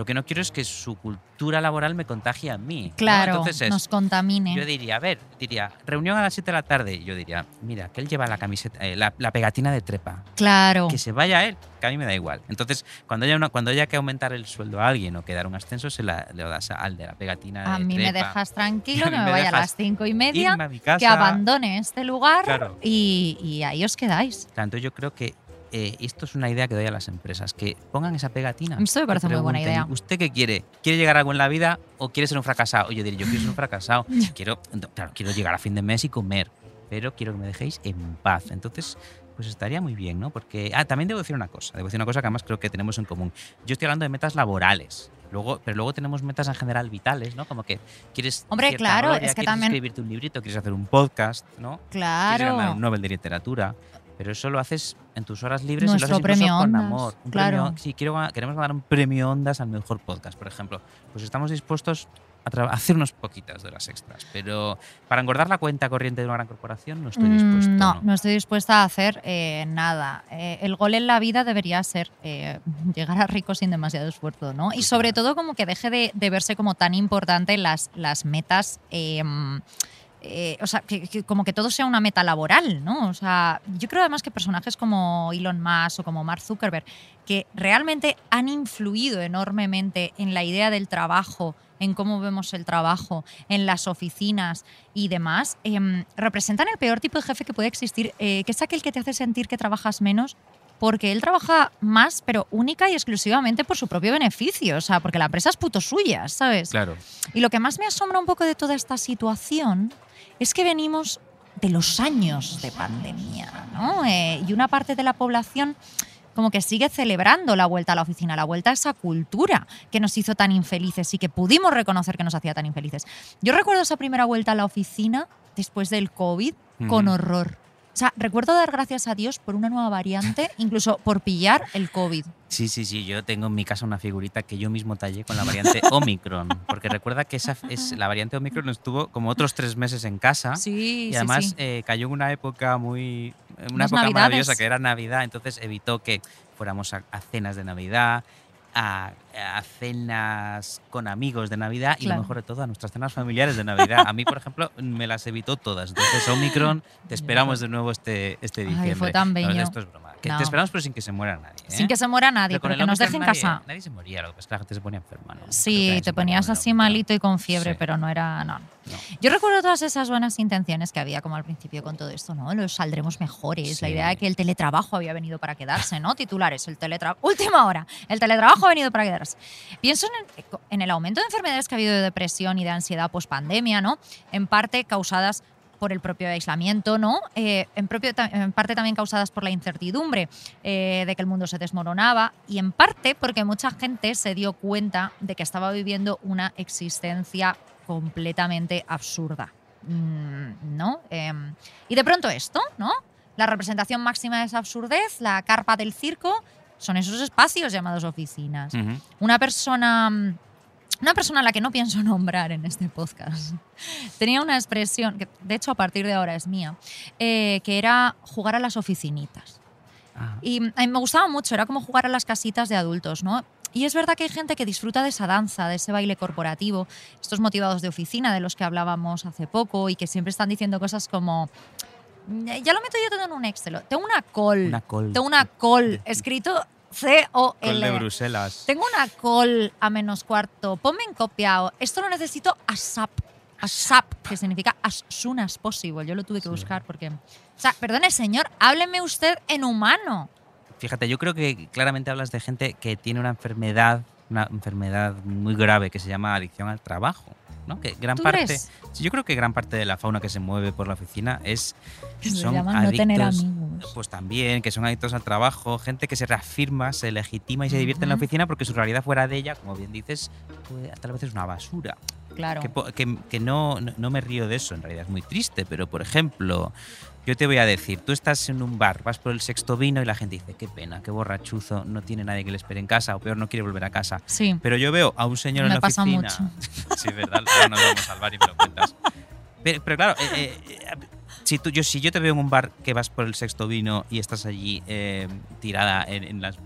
Lo que no quiero es que su cultura laboral me contagie a mí. ¿no? Claro, Entonces es, nos contamine. yo diría, a ver, diría, reunión a las 7 de la tarde. Y yo diría, mira, que él lleva la camiseta, eh, la, la pegatina de trepa. claro. Que se vaya él, que a mí me da igual. Entonces, cuando haya, una, cuando haya que aumentar el sueldo a alguien o que dar un ascenso, se la, le das al de la pegatina A de mí me dejas tranquilo, que me me vaya a las cinco y media, a que abandone este lugar Claro. y, y ahí os quedáis. Tanto yo creo que eh, esto es una idea que doy a las empresas, que pongan esa pegatina. Esto me parece muy buena idea. ¿Usted qué quiere? ¿Quiere llegar a algo en la vida o quiere ser un fracasado? Yo diría, yo quiero ser un fracasado. quiero, claro, quiero llegar a fin de mes y comer, pero quiero que me dejéis en paz. Entonces, pues estaría muy bien, ¿no? Porque, ah, también debo decir una cosa, debo decir una cosa que además creo que tenemos en común. Yo estoy hablando de metas laborales. Luego, pero luego tenemos metas en general vitales, ¿no? Como que quieres. Hombre, claro, gloria, es que quieres también- escribirte un librito, quieres hacer un podcast, ¿no? Quieres ganar Claro. un Nobel de literatura, pero eso lo haces en tus horas libres y Nuestro lo haces premio con Ondas, amor. Un claro. premio- sí, quiero, queremos ganar un premio Ondas al mejor podcast, por ejemplo. Pues estamos dispuestos a, a hacer unas poquitas de horas extras, pero para engordar la cuenta corriente de una gran corporación no estoy Mm, dispuesto. no, no estoy dispuesta a hacer eh, nada. Eh, el gol en la vida debería ser eh, llegar a rico sin demasiado esfuerzo, ¿no? Y sobre todo como que deje de, de verse como tan importante las, las metas. Eh, o sea, que, que como que todo sea una meta laboral, ¿no? O sea, yo creo además que personajes como Elon Musk o como Mark Zuckerberg, que realmente han influido enormemente en la idea del trabajo, en cómo vemos el trabajo, en las oficinas y demás, em, representan el peor tipo de jefe que puede existir, eh, que es aquel que te hace sentir que trabajas menos porque él trabaja más, pero única y exclusivamente por su propio beneficio, o sea, porque la empresa es puto suya, ¿sabes? Claro. Y lo que más me asombra un poco de toda esta situación es que venimos de los años de pandemia, ¿no? Eh, y una parte de la población como que sigue celebrando la vuelta a la oficina, la vuelta a esa cultura que nos hizo tan infelices y que pudimos reconocer que nos hacía tan infelices. Yo recuerdo esa primera vuelta a la oficina después del COVID con horror. O sea, recuerdo dar gracias a Dios por una nueva variante, incluso por pillar el COVID. Sí, sí, sí. Yo tengo en mi casa una figurita que yo mismo tallé con la variante Omicron. Porque recuerda que esa es, la variante Omicron estuvo como otros tres meses en casa. Sí, y sí, además sí. eh, cayó en una época muy. Una época navidades. maravillosa que era Navidad, entonces evitó que fuéramos a, a cenas de Navidad. A, a cenas con amigos de Navidad y lo mejor de todo a nuestras cenas familiares de Navidad. A mí, por ejemplo, me las evitó todas. Entonces, Omicron, te esperamos de nuevo este, este Ay, diciembre. fue tan No, bello. esto es broma. Que No. te esperamos, pero sin que se muera nadie. ¿eh? Sin que se muera nadie, Pero que nos dejen nadie, casa. Nadie se moría, lo que pasa es que la gente se ponía enferma, ¿no? Sí, te ponías así malito y con fiebre, Sí. pero no era. No. No. Yo recuerdo todas esas buenas intenciones que había como al principio con todo esto, ¿no? Los saldremos mejores, la idea de que el teletrabajo había venido para quedarse, ¿no? Titulares, el teletrabajo. Última hora, el teletrabajo ha venido para quedarse. Pienso en el, en el aumento de enfermedades que ha habido de depresión y de ansiedad post pandemia, ¿no? En parte causadas por el propio aislamiento, ¿no? Eh, en, propio, en parte también causadas por la incertidumbre eh, de que el mundo se desmoronaba y en parte porque mucha gente se dio cuenta de que estaba viviendo una existencia completamente absurda, Mm, ¿no? Em, y de pronto esto, ¿no? La representación máxima de esa absurdez, la carpa del circo, son esos espacios llamados oficinas. Una persona, mm, una persona a la que no pienso nombrar en este podcast, tenía una expresión, que de hecho a partir de ahora es mía, eh, que era jugar a las oficinitas. Ah, Y a mí me gustaba mucho, era como jugar a las casitas de adultos, ¿no? Y es verdad que hay gente que disfruta de esa danza, de ese baile corporativo, estos motivados de oficina de los que hablábamos hace poco y que siempre están diciendo cosas como, ya lo meto yo todo en un Excel, tengo una call, Una call. tengo una call, escrito Col C-O-L. de Bruselas. Tengo una call a menos cuarto. Ponme en copia. Esto lo necesito ASAP. ASAP, que significa as soon as possible. Yo lo tuve que buscar porque. O sea, perdone, señor, hábleme usted en humano. Fíjate, yo creo que claramente hablas de gente que tiene una enfermedad, una enfermedad muy grave que se llama adicción al trabajo. ¿No? Que gran ¿Tú parte, crees? yo creo que gran parte de la fauna que se mueve por la oficina es Que son llaman no tener adictos, amigos. Pues también, que son adictos al trabajo, gente que se reafirma, se legitima y se divierte en la oficina porque su realidad fuera de ella, como bien dices, puede- tal vez es una basura. Claro. Que, que- que no, no- no me río de eso, en realidad es muy triste, pero por ejemplo, yo te voy a decir, tú estás en un bar, vas por el sexto vino y la gente dice, qué pena, qué borrachuzo, no tiene nadie que le espere en casa, o peor, no quiere volver a casa. Sí. Pero yo veo a un señor en la pasa oficina. mucho. sí, verdad, ahora nos vamos al bar y me lo cuentas. Pero, pero claro, eh, eh, si, tú, yo, si yo te veo en un bar que vas por el sexto vino y estás allí eh, tirada en, en las-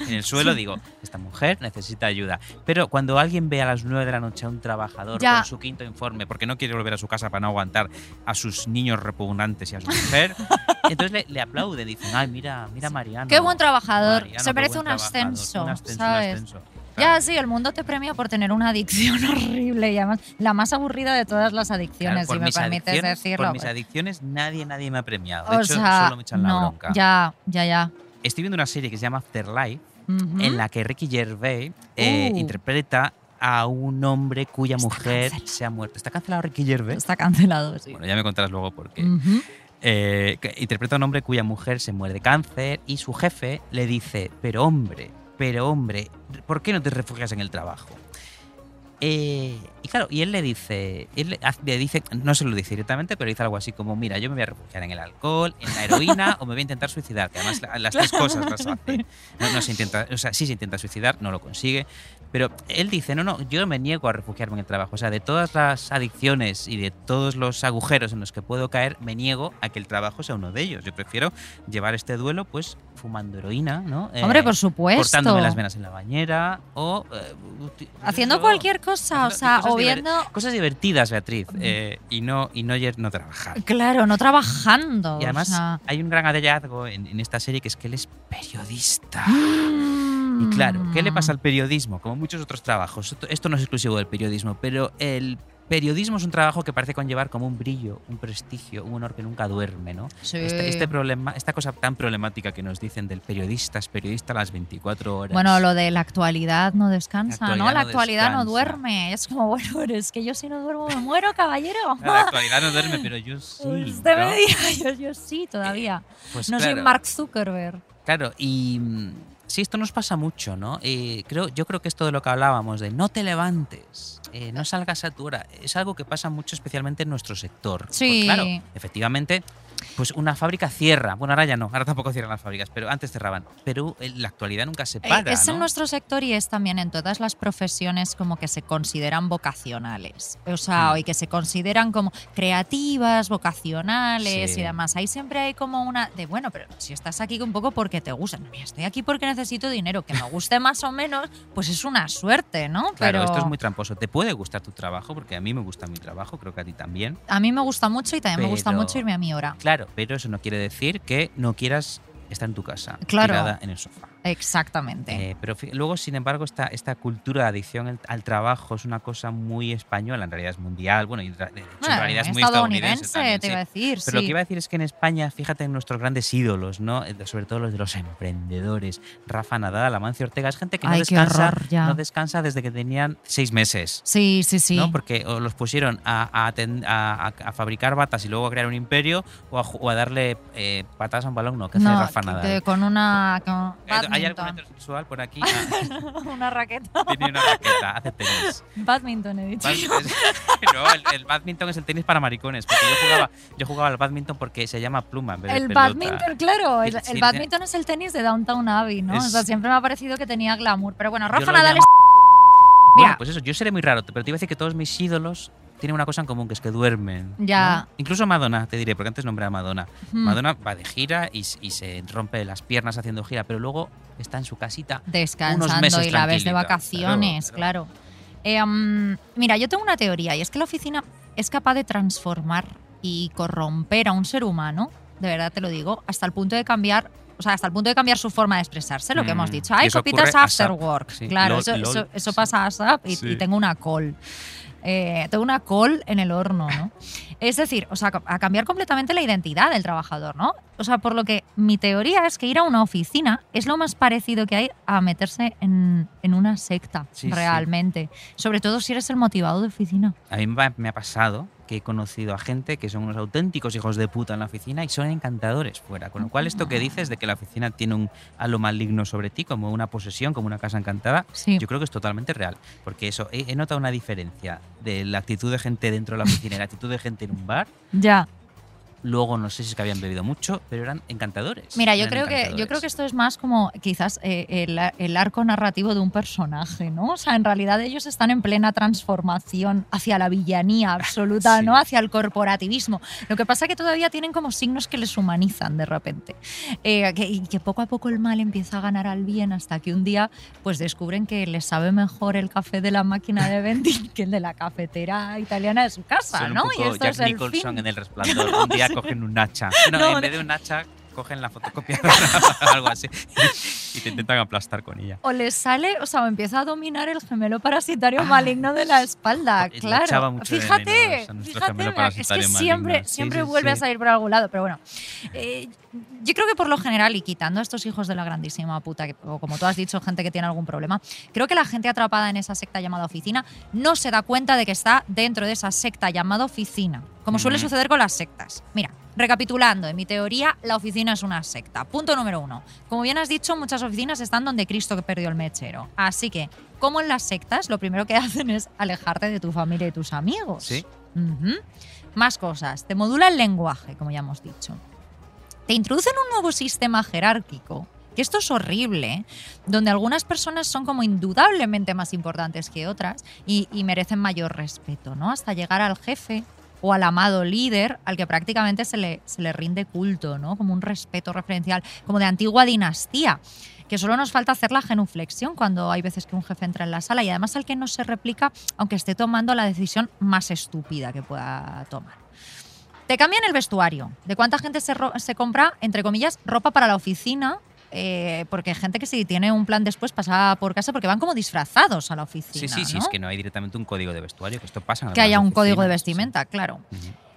en el suelo, digo, esta mujer necesita ayuda. Pero cuando alguien ve a las 9 de la noche a un trabajador Ya. con su quinto informe porque no quiere volver a su casa para no aguantar a sus niños repugnantes y a su mujer, entonces le, le aplauden, dicen, ay, mira, mira Mariano. Qué buen trabajador. Mariano, Se merece un ascenso, un ascenso, un ¿sabes? ascenso". Ya, Claro. sí, el mundo te premia por tener una adicción horrible y además la más aburrida de todas las Claro, adicciones, por si me permites decirlo. Por mis adicciones nadie, nadie me ha premiado. De o hecho, sea, solo me echan la no, bronca. ya, ya, ya. Estoy viendo una serie que se llama Afterlife, Ujú. en la que Ricky Gervais eh, Uh. interpreta a un hombre cuya Está mujer cancelado. se ha muerto. ¿Está cancelado Ricky Gervais? Está cancelado, sí. Bueno, ya me contarás luego por qué. Eh, interpreta a un hombre cuya mujer se muere de cáncer y su jefe le dice, pero hombre, pero hombre, ¿por qué no te refugias en el trabajo? Eh, y claro, y él le dice, él le dice, no se lo dice directamente, pero dice algo así como, mira, yo me voy a refugiar en el alcohol, en la heroína o me voy a intentar suicidar, que además la- las tres cosas las hace. No, no se intenta, o sea, sí se intenta suicidar, no lo consigue, pero él dice, no, no, yo me niego a refugiarme en el trabajo. O sea, de todas las adicciones y de todos los agujeros en los que puedo caer, me niego a que el trabajo sea uno de ellos. Yo prefiero llevar este duelo, pues, fumando heroína, ¿no? Eh, Hombre, por supuesto. Cortándome las venas en la bañera o... eh, Haciendo cualquier cosa, o haciendo sea, cosas o viendo... Cosas divertidas, Beatriz, eh, y no, y no, no trabajar. Claro, no trabajando. Y además o sea, hay un gran hallazgo en, en esta serie que es que él es periodista. mm. Y claro, ¿qué le pasa al periodismo? Como muchos otros trabajos, esto no es exclusivo del periodismo, pero el periodismo es un trabajo que parece conllevar como un brillo, un prestigio, un honor que nunca duerme, ¿no? Sí. Este, este problema, esta cosa tan problemática que nos dicen del periodista es periodista a las 24 horas. Bueno, lo de la actualidad no descansa, La ¿no? La no actualidad no duerme. Es como, bueno, pero es que yo si no duermo me muero, caballero. La actualidad no duerme, pero yo sí. Usted ¿no? me diga, yo, yo sí todavía. Pues no claro. soy Mark Zuckerberg. Claro, y sí, esto nos pasa mucho, ¿no? Eh, creo, yo creo que esto de lo que hablábamos, de no te levantes, eh, no salgas a tu hora, es algo que pasa mucho especialmente en nuestro sector. Sí. claro, efectivamente, Pues una fábrica cierra. Bueno, ahora ya no, ahora tampoco cierran las fábricas, pero antes cerraban. Pero en la actualidad nunca se Eh, para. es en nuestro sector y es también en todas las profesiones como que se consideran vocacionales. O sea, Mm. y que se consideran como creativas, vocacionales Sí. y demás. Ahí siempre hay como una de, bueno, pero si estás aquí un poco porque te gusta. No, mira, estoy aquí porque necesito dinero. Que me guste más o menos, pues es una suerte, ¿no? Claro, pero esto es muy tramposo. ¿Te puede gustar tu trabajo? Porque a mí me gusta mi trabajo, creo que a ti también. a mí me gusta mucho y también me gusta mucho irme a mi hora. Claro, pero eso no quiere decir que no quieras estar en tu casa, Claro. tirada en el sofá. Exactamente. Eh, pero luego, sin embargo, esta, esta cultura de adicción al, al trabajo es una cosa muy española, en realidad es mundial, bueno, y en ra- de hecho, en Bueno, realidad es muy estadounidense. estadounidense, también, te iba a decir. Pero lo que iba a decir es que en España, fíjate en nuestros grandes ídolos, ¿no? Eh, Sobre todo los de los emprendedores. Rafa Nadal, Amancio Ortega, es gente que no Ay, descansa, horror, no descansa desde que tenían seis meses. Sí, sí, sí. ¿no? Porque o los pusieron a, a aten- a- a- a fabricar batas y luego a crear un imperio o a, o darle eh, patadas a un balón, no, que hace No, Rafa Nadal. con una. con ¿Hay algún badminton. heterosexual por aquí? Ah, una raqueta. tiene una raqueta, hace tenis. Badminton, he dicho. Bad- yo. es- no, el, el badminton es el tenis para maricones. Porque yo jugaba, yo jugaba al badminton porque se llama pluma en vez El badminton, claro. El, badminton es el tenis de Downtown Abbey, ¿no? Es- O sea, siempre me ha parecido que tenía glamour. Pero bueno, Rafa Nadal es. Bueno, Mira. pues eso, yo seré muy raro, pero te iba a decir que todos mis ídolos tienen una cosa en común, que es que duermen. ¿no? Ya. Incluso Madonna, te diré, porque antes nombré a Madonna. Hmm. Madonna va de gira y, y se rompe las piernas haciendo gira, pero luego está en su casita. unos descansando meses y la ves de vacaciones, claro. Eh, mm, mira, yo tengo una teoría y es que la oficina es capaz de transformar y corromper a un ser humano, de verdad te lo digo, hasta el punto de cambiar. O sea, hasta el punto de cambiar su forma de expresarse, lo que Mm, hemos dicho. y Hay eso copitas after work. sí. Claro, Lol, eso, lol, eso- eso sí. pasa ASAP y, Sí. y tengo una call. Eh, tengo una call en el horno, ¿no? Es decir, o sea, a cambiar completamente la identidad del trabajador, ¿no? O sea, por lo que mi teoría es que ir a una oficina es lo más parecido que hay a meterse en, en una secta, Sí, sí. realmente. Sobre todo si eres el motivado de oficina. A mí me ha pasado que he conocido a gente que son unos auténticos hijos de puta en la oficina y son encantadores fuera. Con lo cual, esto que dices de que la oficina tiene un halo maligno sobre ti, como una posesión, como una casa encantada, Sí. yo creo que es totalmente real. Porque eso, he, he notado una diferencia de la actitud de gente dentro de la oficina y la actitud de gente en un bar. Ya. Luego, no sé si es que habían bebido mucho, pero eran encantadores. Mira, yo creo que yo creo que esto es más como quizás eh, el, el arco narrativo de un personaje, ¿no? O sea, en realidad ellos están en plena transformación hacia la villanía absoluta, Sí. ¿no? Hacia el corporativismo. Lo que pasa es que todavía tienen como signos que les humanizan de repente. Eh, que, y que poco a poco el mal empieza a ganar al bien hasta que un día pues descubren que les sabe mejor el café de la máquina de vending que el de la cafetera italiana de su casa, Son un ¿no? poco y esto Jack es el Nicholson fin. en El Resplandor. Un día cogen un hacha. No, No, en vez de un hacha, cogen la fotocopiadora o algo así y te intentan aplastar con ella. o les sale, o sea, o empieza a dominar el gemelo parasitario maligno de la espalda. Claro. mucho Fíjate, fíjate, es que siempre, maligno. Sí, siempre sí, vuelve a salir por algún lado. Pero bueno, eh, yo creo que por lo general, y quitando a estos hijos de la grandísima puta, que- o como tú has dicho, gente que tiene algún problema, creo que la gente atrapada en esa secta llamada oficina no se da cuenta de que está dentro de esa secta llamada oficina, como suele suceder con las sectas. Mira, recapitulando, en mi teoría, la oficina es una secta. Punto número uno. Como bien has dicho, muchas oficinas están donde Cristo que perdió el mechero. Así que, como en las sectas, lo primero que hacen es alejarte de tu familia y tus amigos. Sí. Más cosas. Te modula el lenguaje, como ya hemos dicho. Te introducen un nuevo sistema jerárquico, que esto es horrible, donde algunas personas son como indudablemente más importantes que otras y, y merecen mayor respeto, ¿no? Hasta llegar al jefe o al amado líder al que prácticamente se le, se le rinde culto, ¿no? Como un respeto referencial, como de antigua dinastía. Que solo nos falta hacer la genuflexión cuando hay veces que un jefe entra en la sala y además al que no se replica, aunque esté tomando la decisión más estúpida que pueda tomar. Te cambian el vestuario. ¿De cuánta gente se, se compra, entre comillas, ropa para la oficina? Eh, porque hay gente que si tiene un plan después pasa por casa porque van como disfrazados a la oficina. Sí, sí, sí, es que no hay directamente un código de vestuario, que esto pasa en Que haya un código de sí. vestimenta, claro.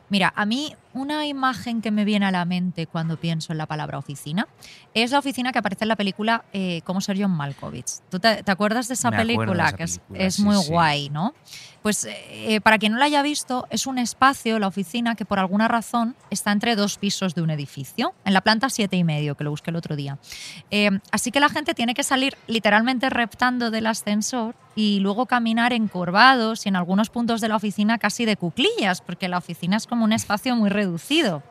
Mira, a mí una imagen que me viene a la mente cuando pienso en la palabra oficina es la oficina que aparece en la película eh, Cómo ser John Malkovich. ¿Tú te, te acuerdas de esa Me acuerdo de película? que es, muy sí. guay, ¿no? Pues eh, para quien no la haya visto, es un espacio, la oficina, que por alguna razón está entre dos pisos de un edificio, en la planta siete y medio, que lo busqué el otro día. Eh, así que la gente tiene que salir literalmente reptando del ascensor y luego caminar encorvados y en algunos puntos de la oficina casi de cuclillas, porque la oficina es como un espacio muy reducido.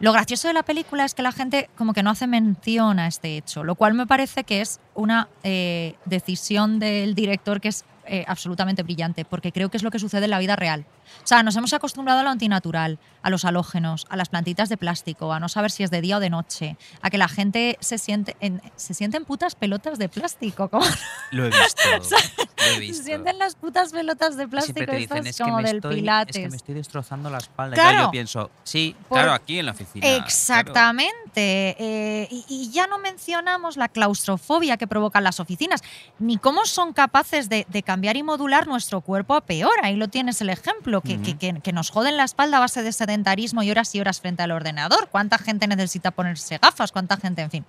Lo gracioso de la película es que la gente como que no hace mención a este hecho, lo cual me parece que es una eh, decisión del director que es eh, absolutamente brillante, porque creo que es lo que sucede en la vida real. O sea, nos hemos acostumbrado a lo antinatural, a los halógenos, a las plantitas de plástico, a no saber si es de día o de noche, a que la gente se siente en, se sienten putas pelotas de plástico. Como, Lo he visto. lo he visto. se sienten las putas pelotas de plástico te dicen, estas es que, como me del estoy, pilates. es que me estoy destrozando la espalda. Claro. Claro. yo pienso, sí, Por- claro, aquí en la oficina. claro. Exactamente. Eh, y, y ya no mencionamos la claustrofobia que provocan las oficinas, ni cómo son capaces de, de cambiar y modular nuestro cuerpo a peor. Ahí lo tienes el ejemplo, que, que- que- que nos joden la espalda a base de sedentarismo y horas y horas frente al ordenador. ¿Cuánta gente necesita ponerse gafas? ¿Cuánta gente? En fin.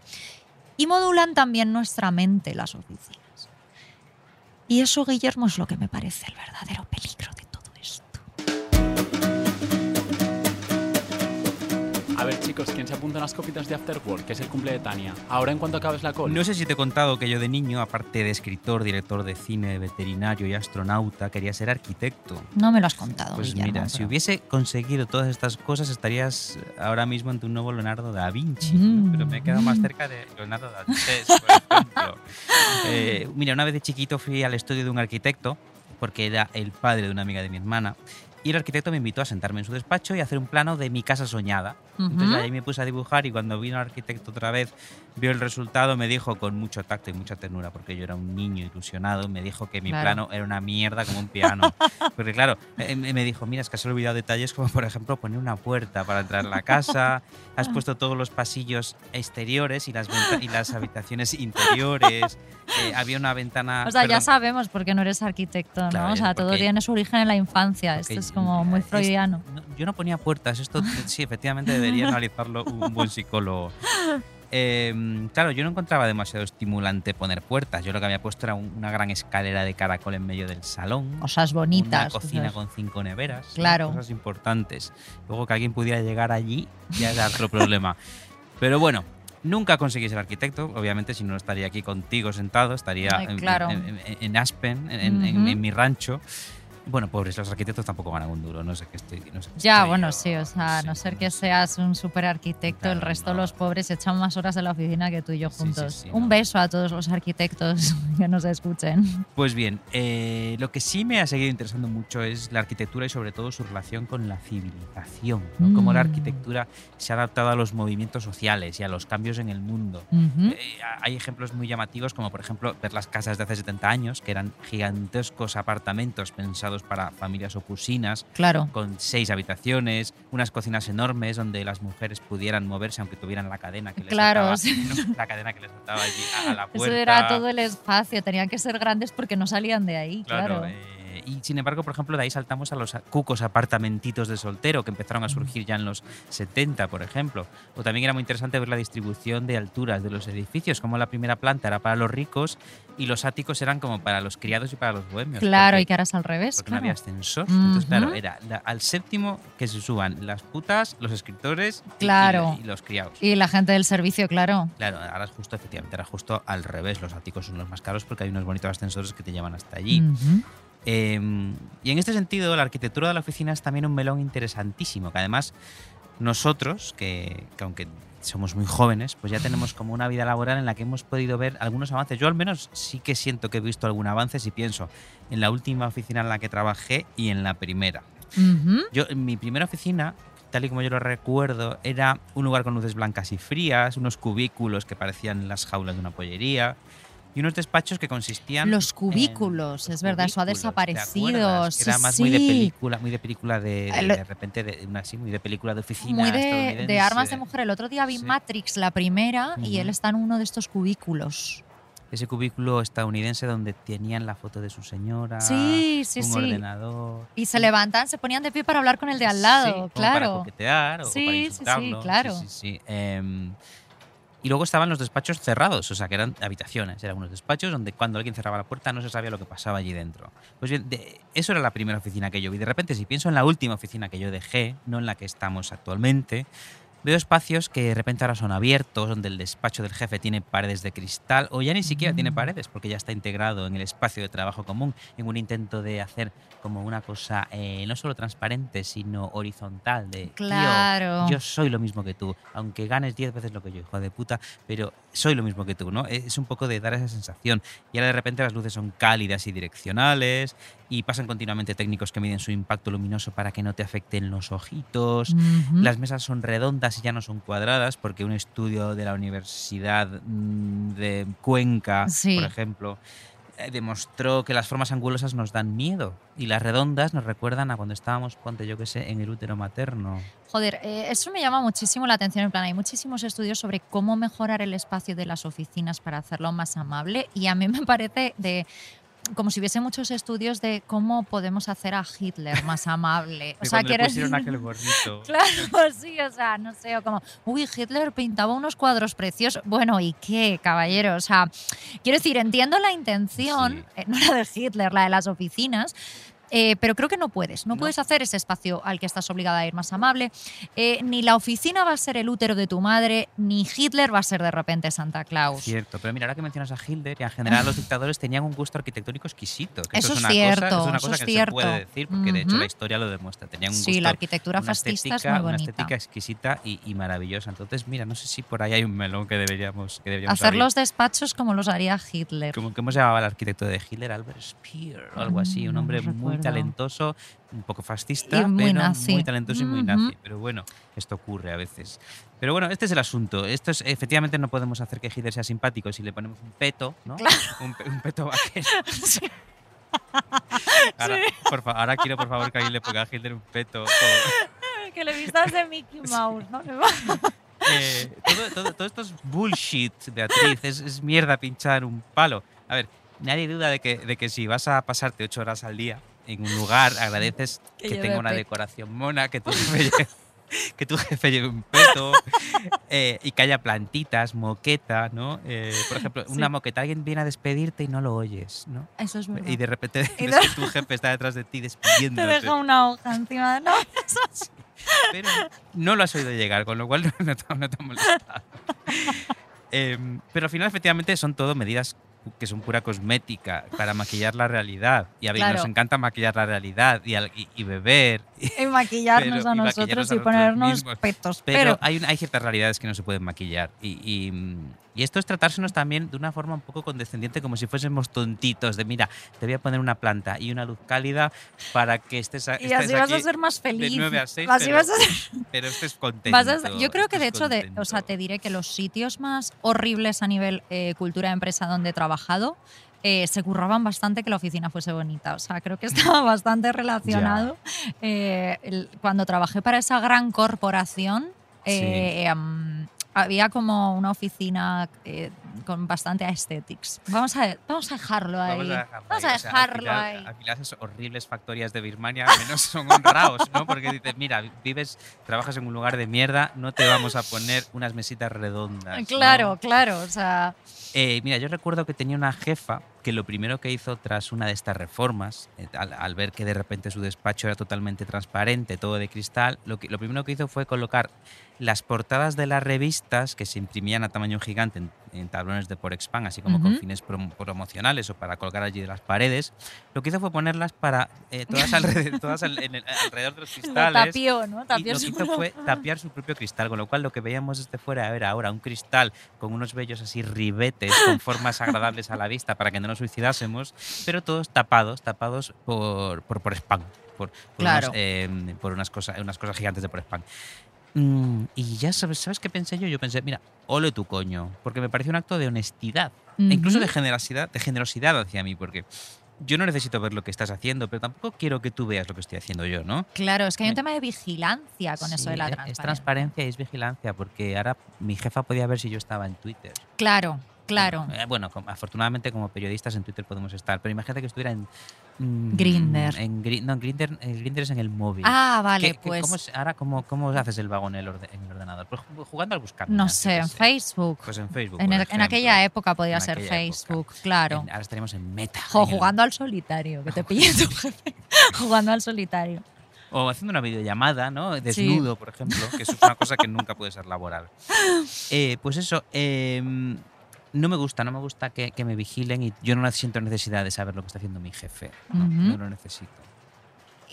Y modulan también nuestra mente las oficinas. Y eso, Guillermo, es lo que me parece el verdadero peligro de A ver, chicos, ¿quién se apunta a unas copitas de After Work? Que es el cumple de Tania. Ahora, en cuanto acabes la call. No sé si te he contado que yo de niño, aparte de escritor, director de cine, veterinario y astronauta, quería ser arquitecto. No me lo has contado, Pues Guillermo, mira, si pero- hubiese conseguido todas estas cosas, estarías ahora mismo ante un nuevo Leonardo da Vinci. Mm. Pero me he quedado más cerca de Leonardo da Vinci, por ejemplo. Eh, mira, una vez de chiquito fui al estudio de un arquitecto, porque era el padre de una amiga de mi hermana. Y el arquitecto me invitó a sentarme en su despacho y a hacer un plano de mi casa soñada. Entonces Ujú. ahí me puse a dibujar y cuando vino el arquitecto otra vez, vio el resultado, me dijo con mucho tacto y mucha ternura, porque yo era un niño ilusionado, me dijo que mi Claro. plano era una mierda como un piano. Porque claro, eh, me me dijo, mira, es que has olvidado detalles como por ejemplo poner una puerta para entrar a la casa, has puesto todos los pasillos exteriores y las, y las habitaciones interiores, eh, había una ventana... O sea, ya perdón, sabemos por qué no eres arquitecto, ¿no? Claro, o sea, todo tiene su origen en la infancia. Esto es como muy es- freudiano. no, yo no ponía puertas, esto sí, efectivamente debería analizarlo un buen psicólogo. Eh, claro, yo no encontraba demasiado estimulante poner puertas. Yo lo que había puesto era un- una gran escalera de caracol en medio del salón. Cosas bonitas. Una cocina cosas- con cinco neveras. Claro. Cosas importantes. Luego que alguien pudiera llegar allí ya era otro problema. Pero bueno, nunca conseguí ser arquitecto. Obviamente, si no estaría aquí contigo sentado, estaría Ay, en, claro. en- en- en Aspen, en, en- Ujú. en mi rancho. Bueno, pobres, los arquitectos tampoco ganan un duro. No sé qué estoy. No sé qué Ya, estoy bueno, sí, o sea, a no ser que seas un super arquitecto, el resto no. los pobres echan más horas en la oficina que tú y yo sí, juntos. sí, un no. beso a todos los arquitectos que nos escuchen. Pues bien, eh, lo que sí me ha seguido interesando mucho es la arquitectura y sobre todo su relación con la civilización, ¿no? Cómo la Mm. arquitectura se ha adaptado a los movimientos sociales y a los cambios en el mundo. Eh, hay ejemplos muy llamativos como por ejemplo ver las casas de hace 70 años, que eran gigantescos apartamentos pensados para familias opusinas, Claro. con seis habitaciones, unas cocinas enormes donde las mujeres pudieran moverse aunque tuvieran la cadena que les Claro, ataba, sí. ¿no? la cadena que les ataba allí a, la Eso puerta. era todo el espacio, tenían que ser grandes porque no salían de ahí, claro. eh, y sin embargo, por ejemplo, de ahí saltamos a los cucos apartamentitos de soltero que empezaron a surgir ya en los 70, por ejemplo. O también era muy interesante ver la distribución de alturas de los edificios, como la primera planta era para los ricos y los áticos eran como para los criados y para los bohemios. Claro, porque- y que ahora es al revés. porque claro. no había ascensor. Entonces, claro, era la- al séptimo que se suban las putas, los escritores y- y- Claro. y, los criados. Y la gente del servicio, claro. Claro, ahora es justo, efectivamente, era justo al revés. Los áticos son los más caros porque hay unos bonitos ascensores que te llevan hasta allí. Ujú. Eh, y en este sentido, la arquitectura de la oficina es también un melón interesantísimo, que además nosotros, que, que aunque somos muy jóvenes, pues ya tenemos como una vida laboral en la que hemos podido ver algunos avances. Yo al menos sí que siento que he visto algún avance si pienso en la última oficina en la que trabajé y en la primera. Yo, en mi primera oficina, tal y como yo lo recuerdo, era un lugar con luces blancas y frías, unos cubículos que parecían las jaulas de una pollería y unos despachos que consistían Los en- cubículos, es verdad, eso ha cubículos, ¿te desaparecido. sí, era más muy de sí. película, muy de película de, de, Eh, lo- de repente de una así, muy de película de oficina Muy de, de armas de mujer. El otro día vi Sí. Matrix, la primera, y Ujú. él está en uno de estos cubículos. Ese cubículo estadounidense donde tenían la foto de su señora, Sí, sí, un sí. ordenador. Y se levantan, se ponían de pie para hablar con el de al Sí, lado, como para claro. coquetear o, Sí, para sí, sí, insultarlo. claro. Sí, sí, sí. Em, y luego estaban los despachos cerrados, o sea, que eran habitaciones, eran unos despachos donde cuando alguien cerraba la puerta no se sabía lo que pasaba allí dentro. Pues bien, eso era la primera oficina que yo vi. De repente, si pienso en la última oficina que yo dejé, no en la que estamos actualmente, Veo espacios que de repente ahora son abiertos, donde el despacho del jefe tiene paredes de cristal, o ya ni siquiera tiene paredes, porque ya está integrado en el espacio de trabajo común, en un intento de hacer como una cosa eh, no solo transparente, sino horizontal, de, "Tío, Claro. yo soy lo mismo que tú, aunque ganes 10 veces lo que yo, hijo de puta, pero soy lo mismo que tú, ¿no? Es un poco de dar esa sensación. Y ahora de repente las luces son cálidas y direccionales, y pasan continuamente técnicos que miden su impacto luminoso para que no te afecten los ojitos. Las mesas son redondas y ya no son cuadradas, porque un estudio de la Universidad mm, de Cuenca, Sí. por ejemplo, eh, demostró que las formas angulosas nos dan miedo y las redondas nos recuerdan a cuando estábamos, ponte yo que sé, en el útero materno. Joder, eh, eso me llama muchísimo la atención. En plan, hay muchísimos estudios sobre cómo mejorar el espacio de las oficinas para hacerlo más amable y a mí me parece de como si hubiese muchos estudios de cómo podemos hacer a Hitler más amable. O sea, pusieron decir- aquel gorrito. Claro, sí, o sea, no sé, o como, uy, Hitler pintaba unos cuadros preciosos. Bueno, ¿y qué, caballero? O sea, quiero decir, entiendo la intención, eh, no la de Hitler, la de las oficinas, eh, pero creo que no puedes. No, puedes hacer ese espacio al que estás obligada a ir más amable. Eh, ni la oficina va a ser el útero de tu madre, ni Hitler va a ser de repente Santa Claus. Cierto, pero mira, ahora que mencionas a Hitler y en general los dictadores tenían un gusto arquitectónico exquisito. que Eso es es una cierto, cosa, es una eso cosa es que se cierto. puede decir, porque de hecho la historia lo demuestra. Tenían un Sí, gusto, la arquitectura una fascista es estética, muy Una bonita. estética exquisita y, y maravillosa. Entonces, mira, no sé si por ahí hay un melón que deberíamos, que deberíamos Hacer abrir. los despachos como los haría Hitler. Como que hemos llamado al arquitecto de Hitler, Albert Speer o algo así, un Mm, no hombre lo muy talentoso, un poco fascista, muy pero nazi. muy talentoso y muy nazi. Pero bueno, esto ocurre a veces. Pero bueno, este es el asunto. Esto es, efectivamente no podemos hacer que Hitler sea simpático si le ponemos un peto, ¿no? Un, pe- un peto vaquero. Ahora, por fa- ahora quiero, por favor, que alguien le ponga a Hitler un peto. que le vistas de Mickey Mouse, ¿no? Eh, todo, todo- todo esto es bullshit, Beatriz. Es, es mierda pinchar un palo. A ver, nadie duda de que, de que si vas a pasarte ocho horas al día en un lugar, agradeces Que que, tenga una decoración mona, que tu jefe que tu jefe lleve un peto eh, y que haya plantitas, moqueta, ¿no? Eh, por ejemplo, una moqueta, alguien viene a despedirte y no lo oyes, ¿no? Eso es verdad. Y de repente Y ves que tu jefe está detrás de ti Te despidiéndote. deja una hoja encima de pero no lo has oído llegar, con lo cual no, no te, no te ha molestado. Em, pero al final, efectivamente, son todo medidas que son pura cosmética para maquillar la realidad. Y a Claro. nos encanta maquillar la realidad y, y- y beber. Y maquillarnos Pero- a y nosotros maquillarnos a y ponernos mismos. petos. Pero, Pero, hay, hay ciertas realidades que no se pueden maquillar. Y, y, mm, y esto es tratársenos también de una forma un poco condescendiente, como si fuésemos tontitos, de mira, te voy a poner una planta y una luz cálida para que estés, a- y estés así vas a ser más feliz. De 9 a 6, Así pero, vas a ser- pero estés contento. a- yo creo que de hecho, de, o sea, te diré que los sitios más horribles a nivel eh, cultura de empresa donde he trabajado eh, se curraban bastante que la oficina fuese bonita. O sea, creo que estaba bastante relacionado. Eh, el- cuando trabajé para esa gran corporación, eh, am, había como una oficina con bastante aesthetics. Vamos a, vamos a dejarlo ahí. Vamos a dejarlo Vamos ahí. a O sea, dejarlo al final, ahí. Al final esas horribles factorías de Birmania al menos son honrados, ¿no? Porque dices, mira, vives, trabajas en un lugar de mierda, no te vamos a poner unas mesitas redondas. ¿no? Claro, claro. O sea, Eh, mira, yo recuerdo que tenía una jefa que lo primero que hizo tras una de estas reformas, eh, al, al ver que de repente su despacho era totalmente transparente, todo de cristal, lo, que, lo primero que hizo fue colocar las portadas de las revistas que se imprimían a tamaño gigante en, en tablones de Porexpan, así como con fines prom- promocionales o para colgar allí de las paredes. Lo que hizo fue ponerlas para eh, todas, alrededor, todas al- en el- alrededor de los lo cristales. tapió, ¿no? Y Tapió lo que hizo fue tapiar su propio cristal, con lo cual lo que veíamos desde fuera era ahora un cristal con unos bellos así ribetes, con formas agradables a la vista para que no nos suicidásemos, pero todos tapados, tapados por, por, por spam, por, por, Claro. unos, eh, por unas, cosas, unas cosas gigantes de por spam. Mm, y ya sabes, ¿sabes qué pensé yo? Yo pensé, mira, ole tu coño, porque me pareció un acto de honestidad, e incluso de generosidad, de generosidad hacia mí, porque yo no necesito ver lo que estás haciendo, pero tampoco quiero que tú veas lo que estoy haciendo yo, ¿no? Claro, es que hay un tema de vigilancia con eso de la es- transparencia. Es transparencia y es vigilancia, porque ahora mi jefa podía ver si yo estaba en Twitter. Claro, claro. Eh, bueno, afortunadamente como periodistas en Twitter podemos estar, pero imagínate que estuviera en... mm, Grindr. En, no, en Grindr, en Grindr es en el móvil. Ah, vale, ¿Qué- qué- pues cómo ahora, ¿cómo, ¿cómo haces el vago en el, orde- en el ordenador? Pues ju- jugando al buscar. no sé, en Facebook. Pues en Facebook. En, el- aquella época podía ser Facebook, claro. Ahora estaríamos en meta. Jo, en el- jugando al solitario, que te pille tu jefe jugando al solitario. O haciendo una videollamada, ¿no? Desnudo, por ejemplo, que eso es una cosa que nunca puede ser laboral. Eh, pues eso, em, no me gusta, no me gusta que, que me vigilen y yo no siento necesidad de saber lo que está haciendo mi jefe. No lo necesito.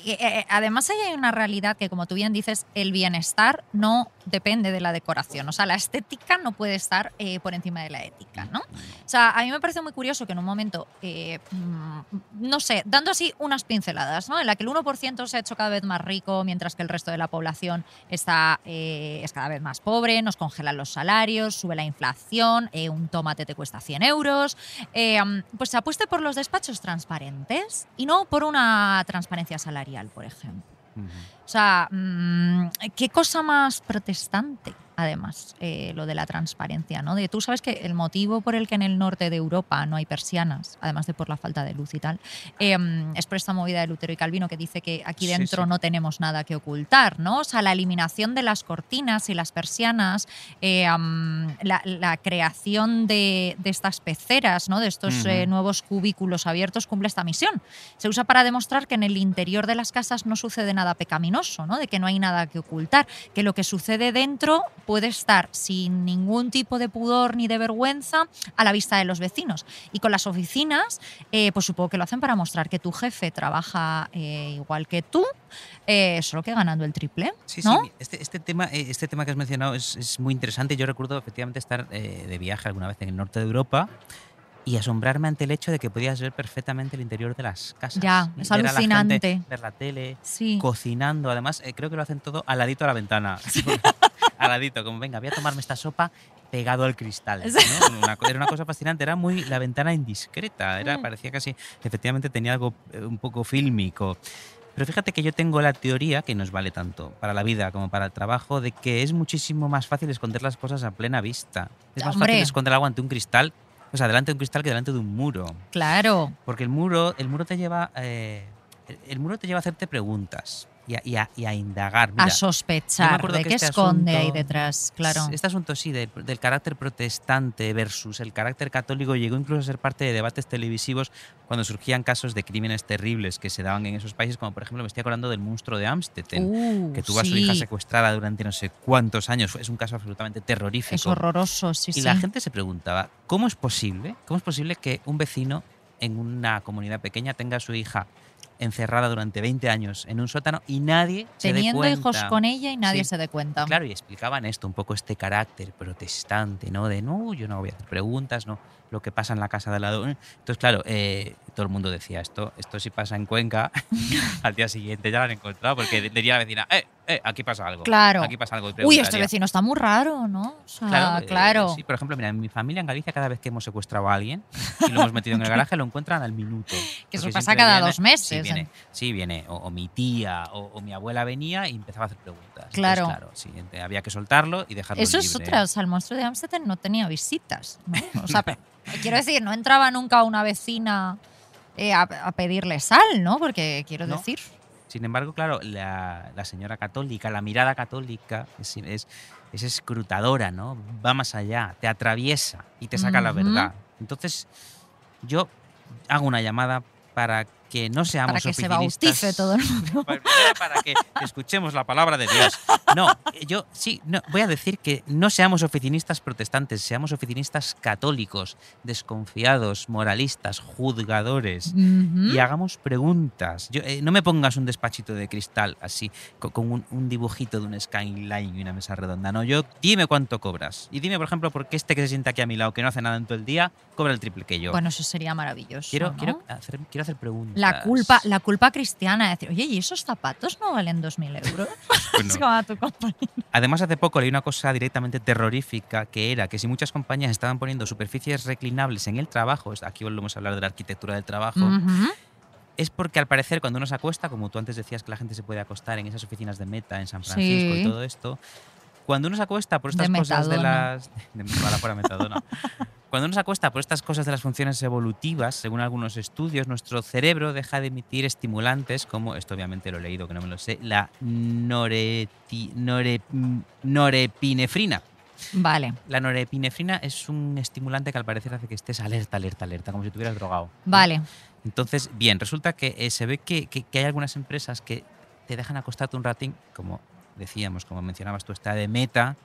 Y, eh, además ahí hay una realidad que, como tú bien dices, el bienestar no depende de la decoración. O sea, la estética no puede estar eh, por encima de la ética, ¿no? O sea, a mí me parece muy curioso que en un momento, eh, mm, no sé, dando así unas pinceladas, ¿no? En la que el 1% se ha hecho cada vez más rico, mientras que el resto de la población está, eh, es cada vez más pobre, nos congelan los salarios, sube la inflación, eh, un tomate te cuesta 100 euros, eh, pues se apueste por los despachos transparentes y no por una transparencia salarial, por ejemplo. O sea, mm, qué cosa más protestante, además, eh, lo de la transparencia, ¿no? De, tú sabes que el motivo por el que en el norte de Europa no hay persianas, además de por la falta de luz y tal, eh, es por esta movida de Lutero y Calvino que dice que aquí dentro sí. no tenemos nada que ocultar, ¿no? O sea, la eliminación de las cortinas y las persianas, eh, am, la, la creación de, de estas peceras, ¿no? De estos eh, nuevos cubículos abiertos cumple esta misión. Se usa para demostrar que en el interior de las casas no sucede nada pecaminoso, ¿no? de que no hay nada que ocultar, que lo que sucede dentro puede estar sin ningún tipo de pudor ni de vergüenza a la vista de los vecinos. Y con las oficinas, eh, pues supongo que lo hacen para mostrar que tu jefe trabaja eh, igual que tú, eh, solo que ganando el triple. Sí, ¿no? sí, este, este, tema, eh, este tema que has mencionado es, es muy interesante. Yo recuerdo efectivamente estar de viaje alguna vez en el norte de Europa y asombrarme ante el hecho de que podías ver perfectamente el interior de las casas. Ya, Y es ver a la gente, alucinante. ver la tele, Sí. cocinando. Además, eh, creo que lo hacen todo al ladito a la ventana. al ladito, como venga, voy a tomarme esta sopa pegado al cristal. ¿no? Una era una cosa fascinante, era muy la ventana indiscreta, era, Mm. parecía casi, efectivamente tenía algo eh, un poco fílmico. Pero fíjate que yo tengo la teoría, que nos vale tanto para la vida como para el trabajo, de que es muchísimo más fácil esconder las cosas a plena vista. Es más Hombre. fácil esconder algo ante un cristal, o sea, delante de un cristal que delante de un muro. Claro. Porque el muro, el muro te lleva, eh, el- el muro te lleva a hacerte preguntas y a, y a- y a indagar. Mira, a sospechar de qué este esconde ahí detrás, claro. Este asunto sí, de- del carácter protestante versus el carácter católico llegó incluso a ser parte de debates televisivos cuando surgían casos de crímenes terribles que se daban en esos países, como por ejemplo me estoy acordando del monstruo de Amstetten, Uh, que tuvo a su hija secuestrada durante no sé cuántos años. Es un caso absolutamente terrorífico. Es horroroso, sí, y sí. la gente se preguntaba, ¿cómo es posible? ¿Cómo es posible que un vecino en una comunidad pequeña tenga a su hija encerrada durante 20 años en un sótano y nadie se dé Teniendo cuenta? hijos con ella y nadie Sí. se dé cuenta. Claro, y explicaban esto, un poco este carácter protestante, ¿no? De no, yo no voy a hacer preguntas, no, lo que pasa en la casa de al lado. Entonces, claro, eh, todo el mundo decía esto, esto si pasa en Cuenca, al día siguiente ya lo han encontrado, porque diría la vecina, eh, eh, aquí pasa algo. Claro. Aquí pasa algo. Uy, este vecino está muy raro, ¿no? O sea, Claro, claro. eh, sí, por ejemplo, mira, en mi familia en Galicia, cada vez que hemos secuestrado a alguien y lo hemos metido en el garaje, lo encuentran al minuto. Que eso pasa cada viene- dos meses, Sí, viene, ¿eh? sí, viene o, o mi tía o, o mi abuela venía y empezaba a hacer preguntas. Entonces, Claro. claro, sí, ente- había que soltarlo y dejarlo Eso libre. es otra. O sea, el monstruo de Amstetten no tenía visitas. ¿no? O sea, quiero decir, no entraba nunca una vecina eh, a, a pedirle sal, ¿no? Porque quiero No. decir. Sin embargo, claro, la, la señora católica, la mirada católica es, es, es escrutadora, ¿no? Va más allá, te atraviesa y te saca la verdad. Entonces, yo hago una llamada para que no seamos Para que se bautice todo el mundo. Para, para que escuchemos la palabra de Dios. No, yo sí, no, voy a decir que no seamos oficinistas protestantes, seamos oficinistas católicos, desconfiados, moralistas, juzgadores y hagamos preguntas. Yo, eh, no me pongas un despachito de cristal así, co- con, un, un dibujito de un skyline y una mesa redonda. No, yo dime cuánto cobras. Y dime, por ejemplo, por qué este que se sienta aquí a mi lado, que no hace nada en todo el día, cobra el triple que yo. Bueno, eso sería maravilloso. quiero, ¿no? quiero, hacer, quiero hacer preguntas. La culpa, la culpa cristiana de decir, oye, ¿y esos zapatos no valen 2.000 euros? Bueno. Es como a tu compañero. Además, hace poco leí una cosa directamente terrorífica, que era que si muchas compañías estaban poniendo superficies reclinables en el trabajo, aquí volvemos a hablar de la arquitectura del trabajo, es porque al parecer cuando uno se acuesta, como tú antes decías que la gente se puede acostar en esas oficinas de Meta, en San Francisco Sí. y todo esto, cuando uno se acuesta por De estas cosas de las... De, fuera metadona. Cuando uno se acuesta por estas cosas de las funciones evolutivas, según algunos estudios, nuestro cerebro deja de emitir estimulantes como, esto obviamente lo he leído que no me lo sé, la noreti- nore- norepinefrina. Vale, La norepinefrina es un estimulante que al parecer hace que estés alerta, alerta, alerta, como si estuvieras drogado. vale. Entonces, bien, resulta que eh, se ve que, que- que hay algunas empresas que te dejan acostarte un ratín, como decíamos, como mencionabas tú, está de meta,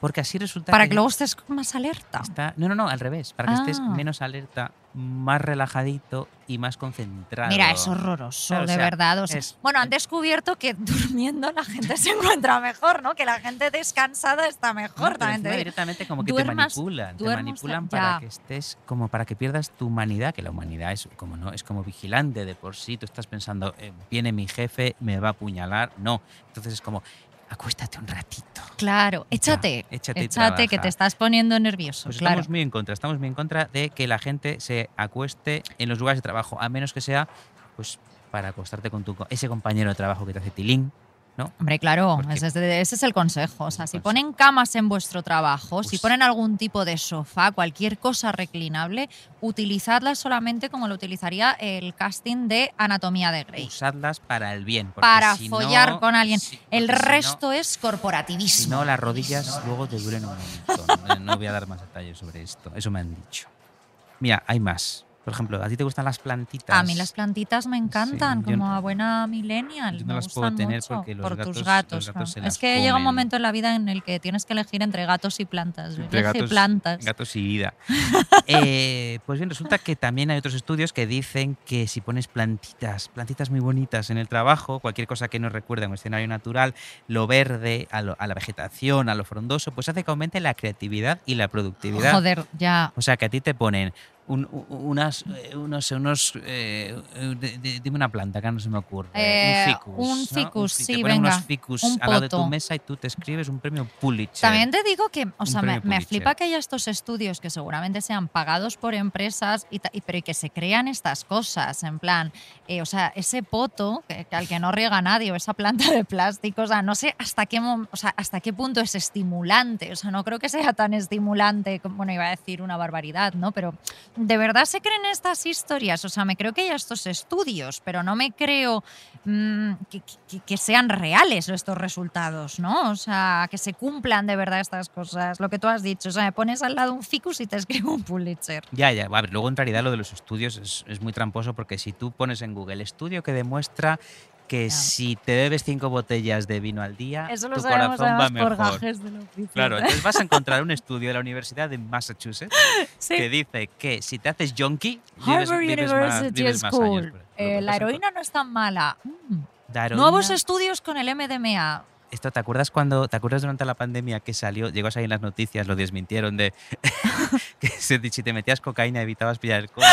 porque así resulta Para que luego estés más alerta. está- no, no, no, al revés, para que estés Ah. menos alerta, más relajadito y más concentrado. Mira, es horroroso, Claro, o de sea, verdad. o sea, es- bueno, han descubierto que durmiendo la gente se encuentra mejor, ¿no? Que la gente descansada está No, mejor. pero también te directamente como que Duermas- te manipulan, te manipulan ya. para que estés como para que pierdas tu humanidad, que la humanidad es como no es como vigilante de por sí, tú estás pensando, eh, viene mi jefe, me va a apuñalar, no, entonces es como acuéstate un ratito. Claro, échate, échate y échate que te estás poniendo nervioso, Pues claro. estamos muy en contra, estamos muy en contra de que la gente se acueste en los lugares de trabajo, a menos que sea pues para acostarte con tu ese compañero de trabajo que te hace tilín, ¿no? Hombre, claro, ese, es- ese es el consejo. O sea, si ponen camas en vuestro trabajo, si Pues- ponen algún tipo de sofá, cualquier cosa reclinable, utilizadla solamente como lo utilizaría el casting de Anatomía de Grey. Usadlas para el bien, Para si follar no- con alguien. el si no- resto es Si corporativismo. no, las rodillas luego te duelen un montón. Eh, No voy a dar más detalles sobre esto. Eso me han dicho. Mira, hay más. Por ejemplo, ¿a ti te gustan las plantitas? A mí las plantitas me encantan, como no- a buena millennial. yo no me las puedo tener mucho porque los por gatos- tus los gatos. gatos se claro. las es que llega un momento en la vida en el que tienes que elegir entre gatos y plantas. Entre elegí gatos, plantas. gatos y vida. Eh, pues bien, resulta que también hay otros estudios que dicen que si pones plantitas, plantitas muy bonitas en el trabajo, cualquier cosa que nos recuerde a un escenario natural, lo verde, a, lo- a la vegetación, a lo frondoso, pues hace que aumente la creatividad y la productividad. Joder, ya. O sea, que a ti te ponen un- unas, eh, unos, unos eh, dime una planta que no se me ocurre. Eh, un ficus. un ¿no? ficus, fi- sí, te ponen venga, unos ficus un al lado de tu mesa y tú te escribes un premio Pulitzer. También te digo que, o sea, me, me flipa que haya estos estudios que seguramente sean pagados por empresas, y, y- pero y que se crean estas cosas, en plan, eh, o sea, ese poto que, que al que no riega nadie o esa planta de plástico, o sea, no sé hasta qué, o sea, hasta qué punto es estimulante, o sea, no creo que sea tan estimulante, como, bueno, iba a decir una barbaridad, ¿no? Pero de verdad se creen estas historias, o sea, me creo que haya estos estudios, pero no me creo mm, que, sean reales estos resultados, ¿no? O sea, que se cumplan de verdad estas cosas, lo que tú has dicho, o sea, me pones al lado un ficus y te escribo un Pulitzer. Ya, ya. A ver, luego en realidad lo de los estudios es, es muy tramposo porque si tú pones en Google estudio que demuestra que si te bebes cinco botellas de vino al día, Eso lo tu corazón va además por mejor. gajes de la. Claro, entonces vas a encontrar un estudio de la Universidad de Massachusetts Sí. que dice que si te haces junkie, vives, Harvard vives más, University vives más School. años. Eh, la heroína no es tan mala. Mm. Nuevos estudios con el MDMA. Esto, ¿te acuerdas cuando, te acuerdas durante la pandemia que salió, llegó a salir en las noticias, lo desmintieron de que si te metías cocaína evitabas pillar el COVID?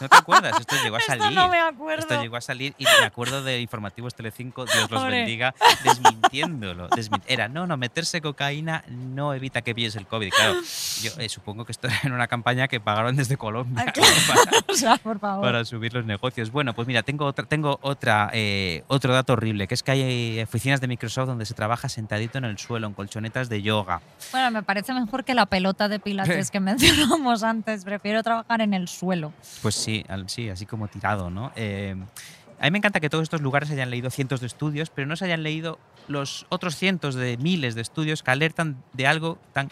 ¿No te acuerdas? Esto llegó a Esto salir. no me acuerdo. Esto llegó a salir y me acuerdo de informativos Telecinco, Dios los Hombre. bendiga, desmintiéndolo. desmin- Era, no, no, meterse cocaína no evita que pilles el COVID. Claro, yo eh, supongo que esto era en una campaña que pagaron desde Colombia para, o sea, por favor. para subir los negocios. Bueno, pues mira, tengo otra, tengo otra, eh, otro dato horrible, que es que hay oficinas de Microsoft donde se trabaja sentadito en el suelo, en colchonetas de yoga. Bueno, me parece mejor que la pelota de pilates que mencionamos antes. Prefiero trabajar en el suelo. Pues sí, sí, así como tirado, ¿no? Eh, a mí me encanta que todos estos lugares hayan leído cientos de estudios, pero no se hayan leído los otros cientos de miles de estudios que alertan de algo tan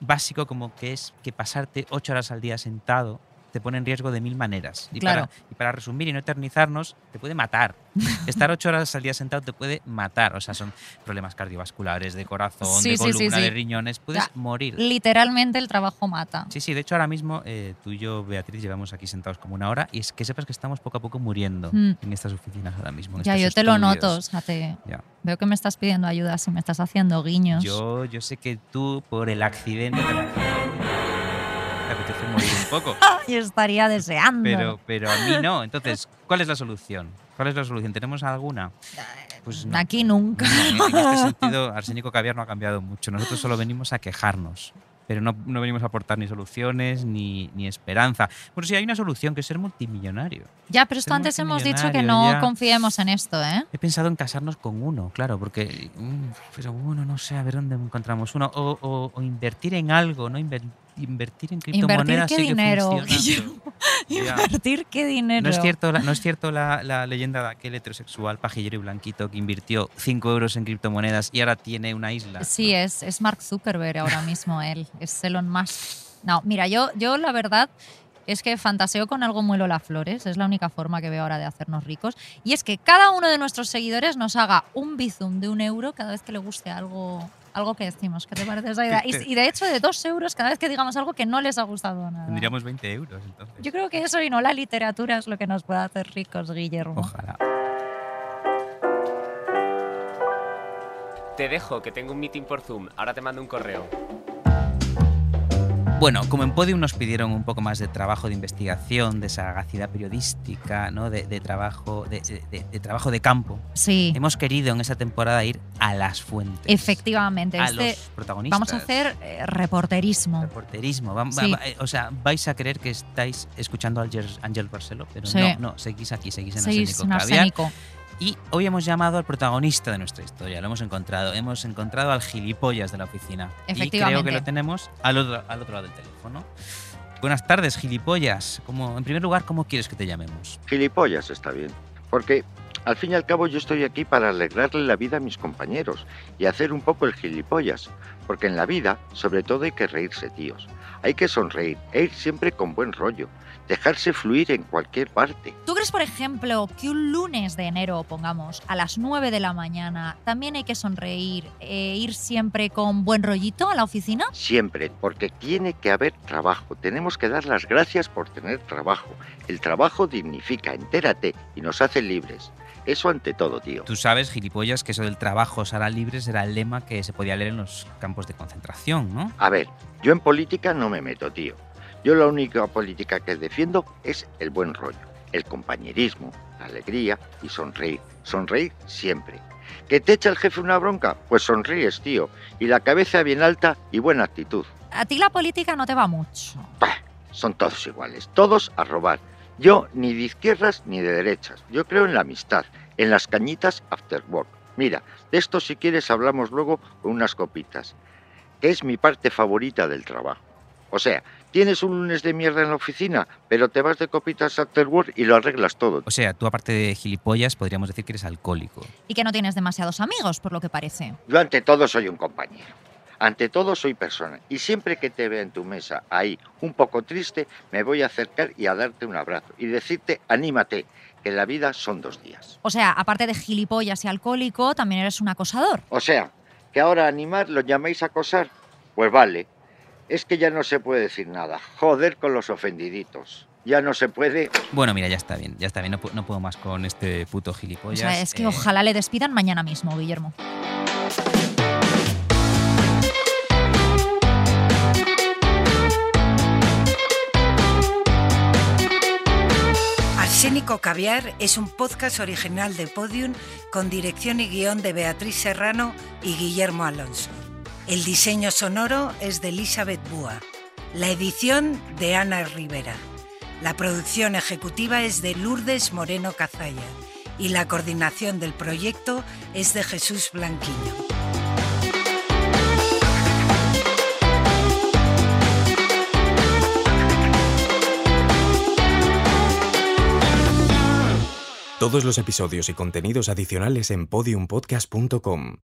básico como que es que pasarte ocho horas al día sentado te pone en riesgo de mil maneras. Y, Claro. para, y para resumir y no eternizarnos, te puede matar. Estar ocho horas al día sentado te puede matar. O sea, son problemas cardiovasculares, de corazón, Sí, de sí, sí, columna, sí. de riñones. Puedes morir. Literalmente el trabajo mata. Sí, sí, de hecho ahora mismo eh, tú y yo, Beatriz, llevamos aquí sentados como una hora y es que sepas que estamos poco a poco muriendo Mm. en estas oficinas ahora mismo. Ya, yo te lo noto. O sea, te- Ya. Veo que me estás pidiendo ayuda si me estás haciendo guiños. Yo, yo sé que tú por el accidente te te apetece morir un poco, Yo estaría deseando. pero, pero a mí no. Entonces, ¿cuál es la solución? ¿Cuál es la solución? ¿Tenemos alguna? Pues no. Aquí nunca. No, en este sentido, Arsénico Caviar no ha cambiado mucho. Nosotros solo venimos a quejarnos, pero no, no venimos a aportar ni soluciones ni, ni esperanza. Bueno, sí, hay una solución, que es ser multimillonario. Ya, pero esto Ser antes hemos dicho que no ya. confiemos en esto, ¿eh? He pensado en casarnos con uno, claro, porque. mm, Pero bueno, no sé a ver dónde encontramos uno. O, o- o invertir en algo, ¿no? Inver- invertir en Invertir criptomonedas. qué sigue dinero. Invertir qué dinero. No es cierto, la, no es cierto la, la leyenda de aquel heterosexual pajillero y blanquito que invirtió 5 euros en criptomonedas y ahora tiene una isla. Sí, es, es Mark Zuckerberg ahora mismo él, es Elon Musk. No, mira, yo, yo la verdad es que fantaseo con algo muy Lola Flores, es la única forma que veo ahora de hacernos ricos, y es que cada uno de nuestros seguidores nos haga un bizum de un euro cada vez que le guste algo algo que decimos. ¿Qué te parece esa idea? Y, y de hecho, de dos euros cada vez que digamos algo que no les ha gustado nada. Tendríamos 20 euros entonces. Yo creo que eso y no la literatura es lo que nos puede hacer ricos, Guillermo. Ojalá. Te dejo, que tengo un meeting por Zoom. Ahora te mando un correo. Bueno, como en Podium nos pidieron un poco más de trabajo de investigación, de sagacidad periodística, ¿no? de, de trabajo, de, de- de trabajo de campo, Sí, hemos querido en esta temporada ir a las fuentes. efectivamente. A Este- los protagonistas. vamos a hacer eh, reporterismo. Reporterismo. Va- Sí. va- eh, o sea, vais a creer que estáis escuchando a Ángel, Barceló, pero Sí. no, no, seguís aquí, seguís en Seguís Arsénico en arsénico. Y hoy hemos llamado al protagonista de nuestra historia, lo hemos encontrado. Hemos encontrado al gilipollas de la oficina. Y creo que lo tenemos al otro, al otro lado del teléfono. Buenas tardes, gilipollas. ¿Cómo, en primer lugar, ¿cómo quieres que te llamemos? Gilipollas está bien. Porque al fin y al cabo yo estoy aquí para alegrarle la vida a mis compañeros y hacer un poco el gilipollas. Porque en la vida, sobre todo, hay que reírse, tíos. Hay que sonreír e ir siempre con buen rollo. Dejarse fluir en cualquier parte. ¿Tú crees, por ejemplo, que un lunes de enero, pongamos, a las 9 de la mañana, también hay que sonreír e ir siempre con buen rollito a la oficina? Siempre, porque tiene que haber trabajo. Tenemos que dar las gracias por tener trabajo. El trabajo dignifica, entérate y nos hace libres. Eso ante todo, tío. Tú sabes, gilipollas, que eso del trabajo será libre era el lema que se podía leer en los campos de concentración, ¿no? A ver, yo en política no me meto, tío. Yo la única política que defiendo es el buen rollo, el compañerismo, la alegría y sonreír. Sonreír siempre. ¿Que te echa el jefe una bronca? Pues sonríes, tío. Y la cabeza bien alta y buena actitud. A ti la política no te va mucho. Bah, son todos iguales, todos a robar. Yo ni de izquierdas ni de derechas. Yo creo en la amistad, en las cañitas after work. Mira, de esto si quieres hablamos luego con unas copitas, que es mi parte favorita del trabajo. O sea, tienes un lunes de mierda en la oficina, pero te vas de copitas after work y lo arreglas todo. O sea, tú aparte de gilipollas podríamos decir que eres alcohólico. Y que no tienes demasiados amigos, por lo que parece. Yo ante todo soy un compañero. Ante todo soy persona. Y siempre que te vea en tu mesa ahí un poco triste, me voy a acercar y a darte un abrazo y decirte, anímate, que la vida son dos días. O sea, aparte de gilipollas y alcohólico, también eres un acosador. O sea, que ahora animar lo llamáis acosar. Pues vale, es que ya no se puede decir nada. Joder con los ofendiditos. Ya no se puede. Bueno, mira, ya está bien, ya está bien, no, pu- no puedo más con este puto O gilipollas. sea, es que Eh, ojalá le despidan mañana mismo, Guillermo. Arsénico Caviar es un podcast original de Podium con dirección y guion de Beatriz Serrano y Guillermo Alonso. El diseño sonoro es de Elizabeth Búa. La edición de Ana Rivera. La producción ejecutiva es de Lourdes Moreno Cazalla y la coordinación del proyecto es de Jesús Blanquiño. Todos los episodios y contenidos adicionales en podiumpodcast.com.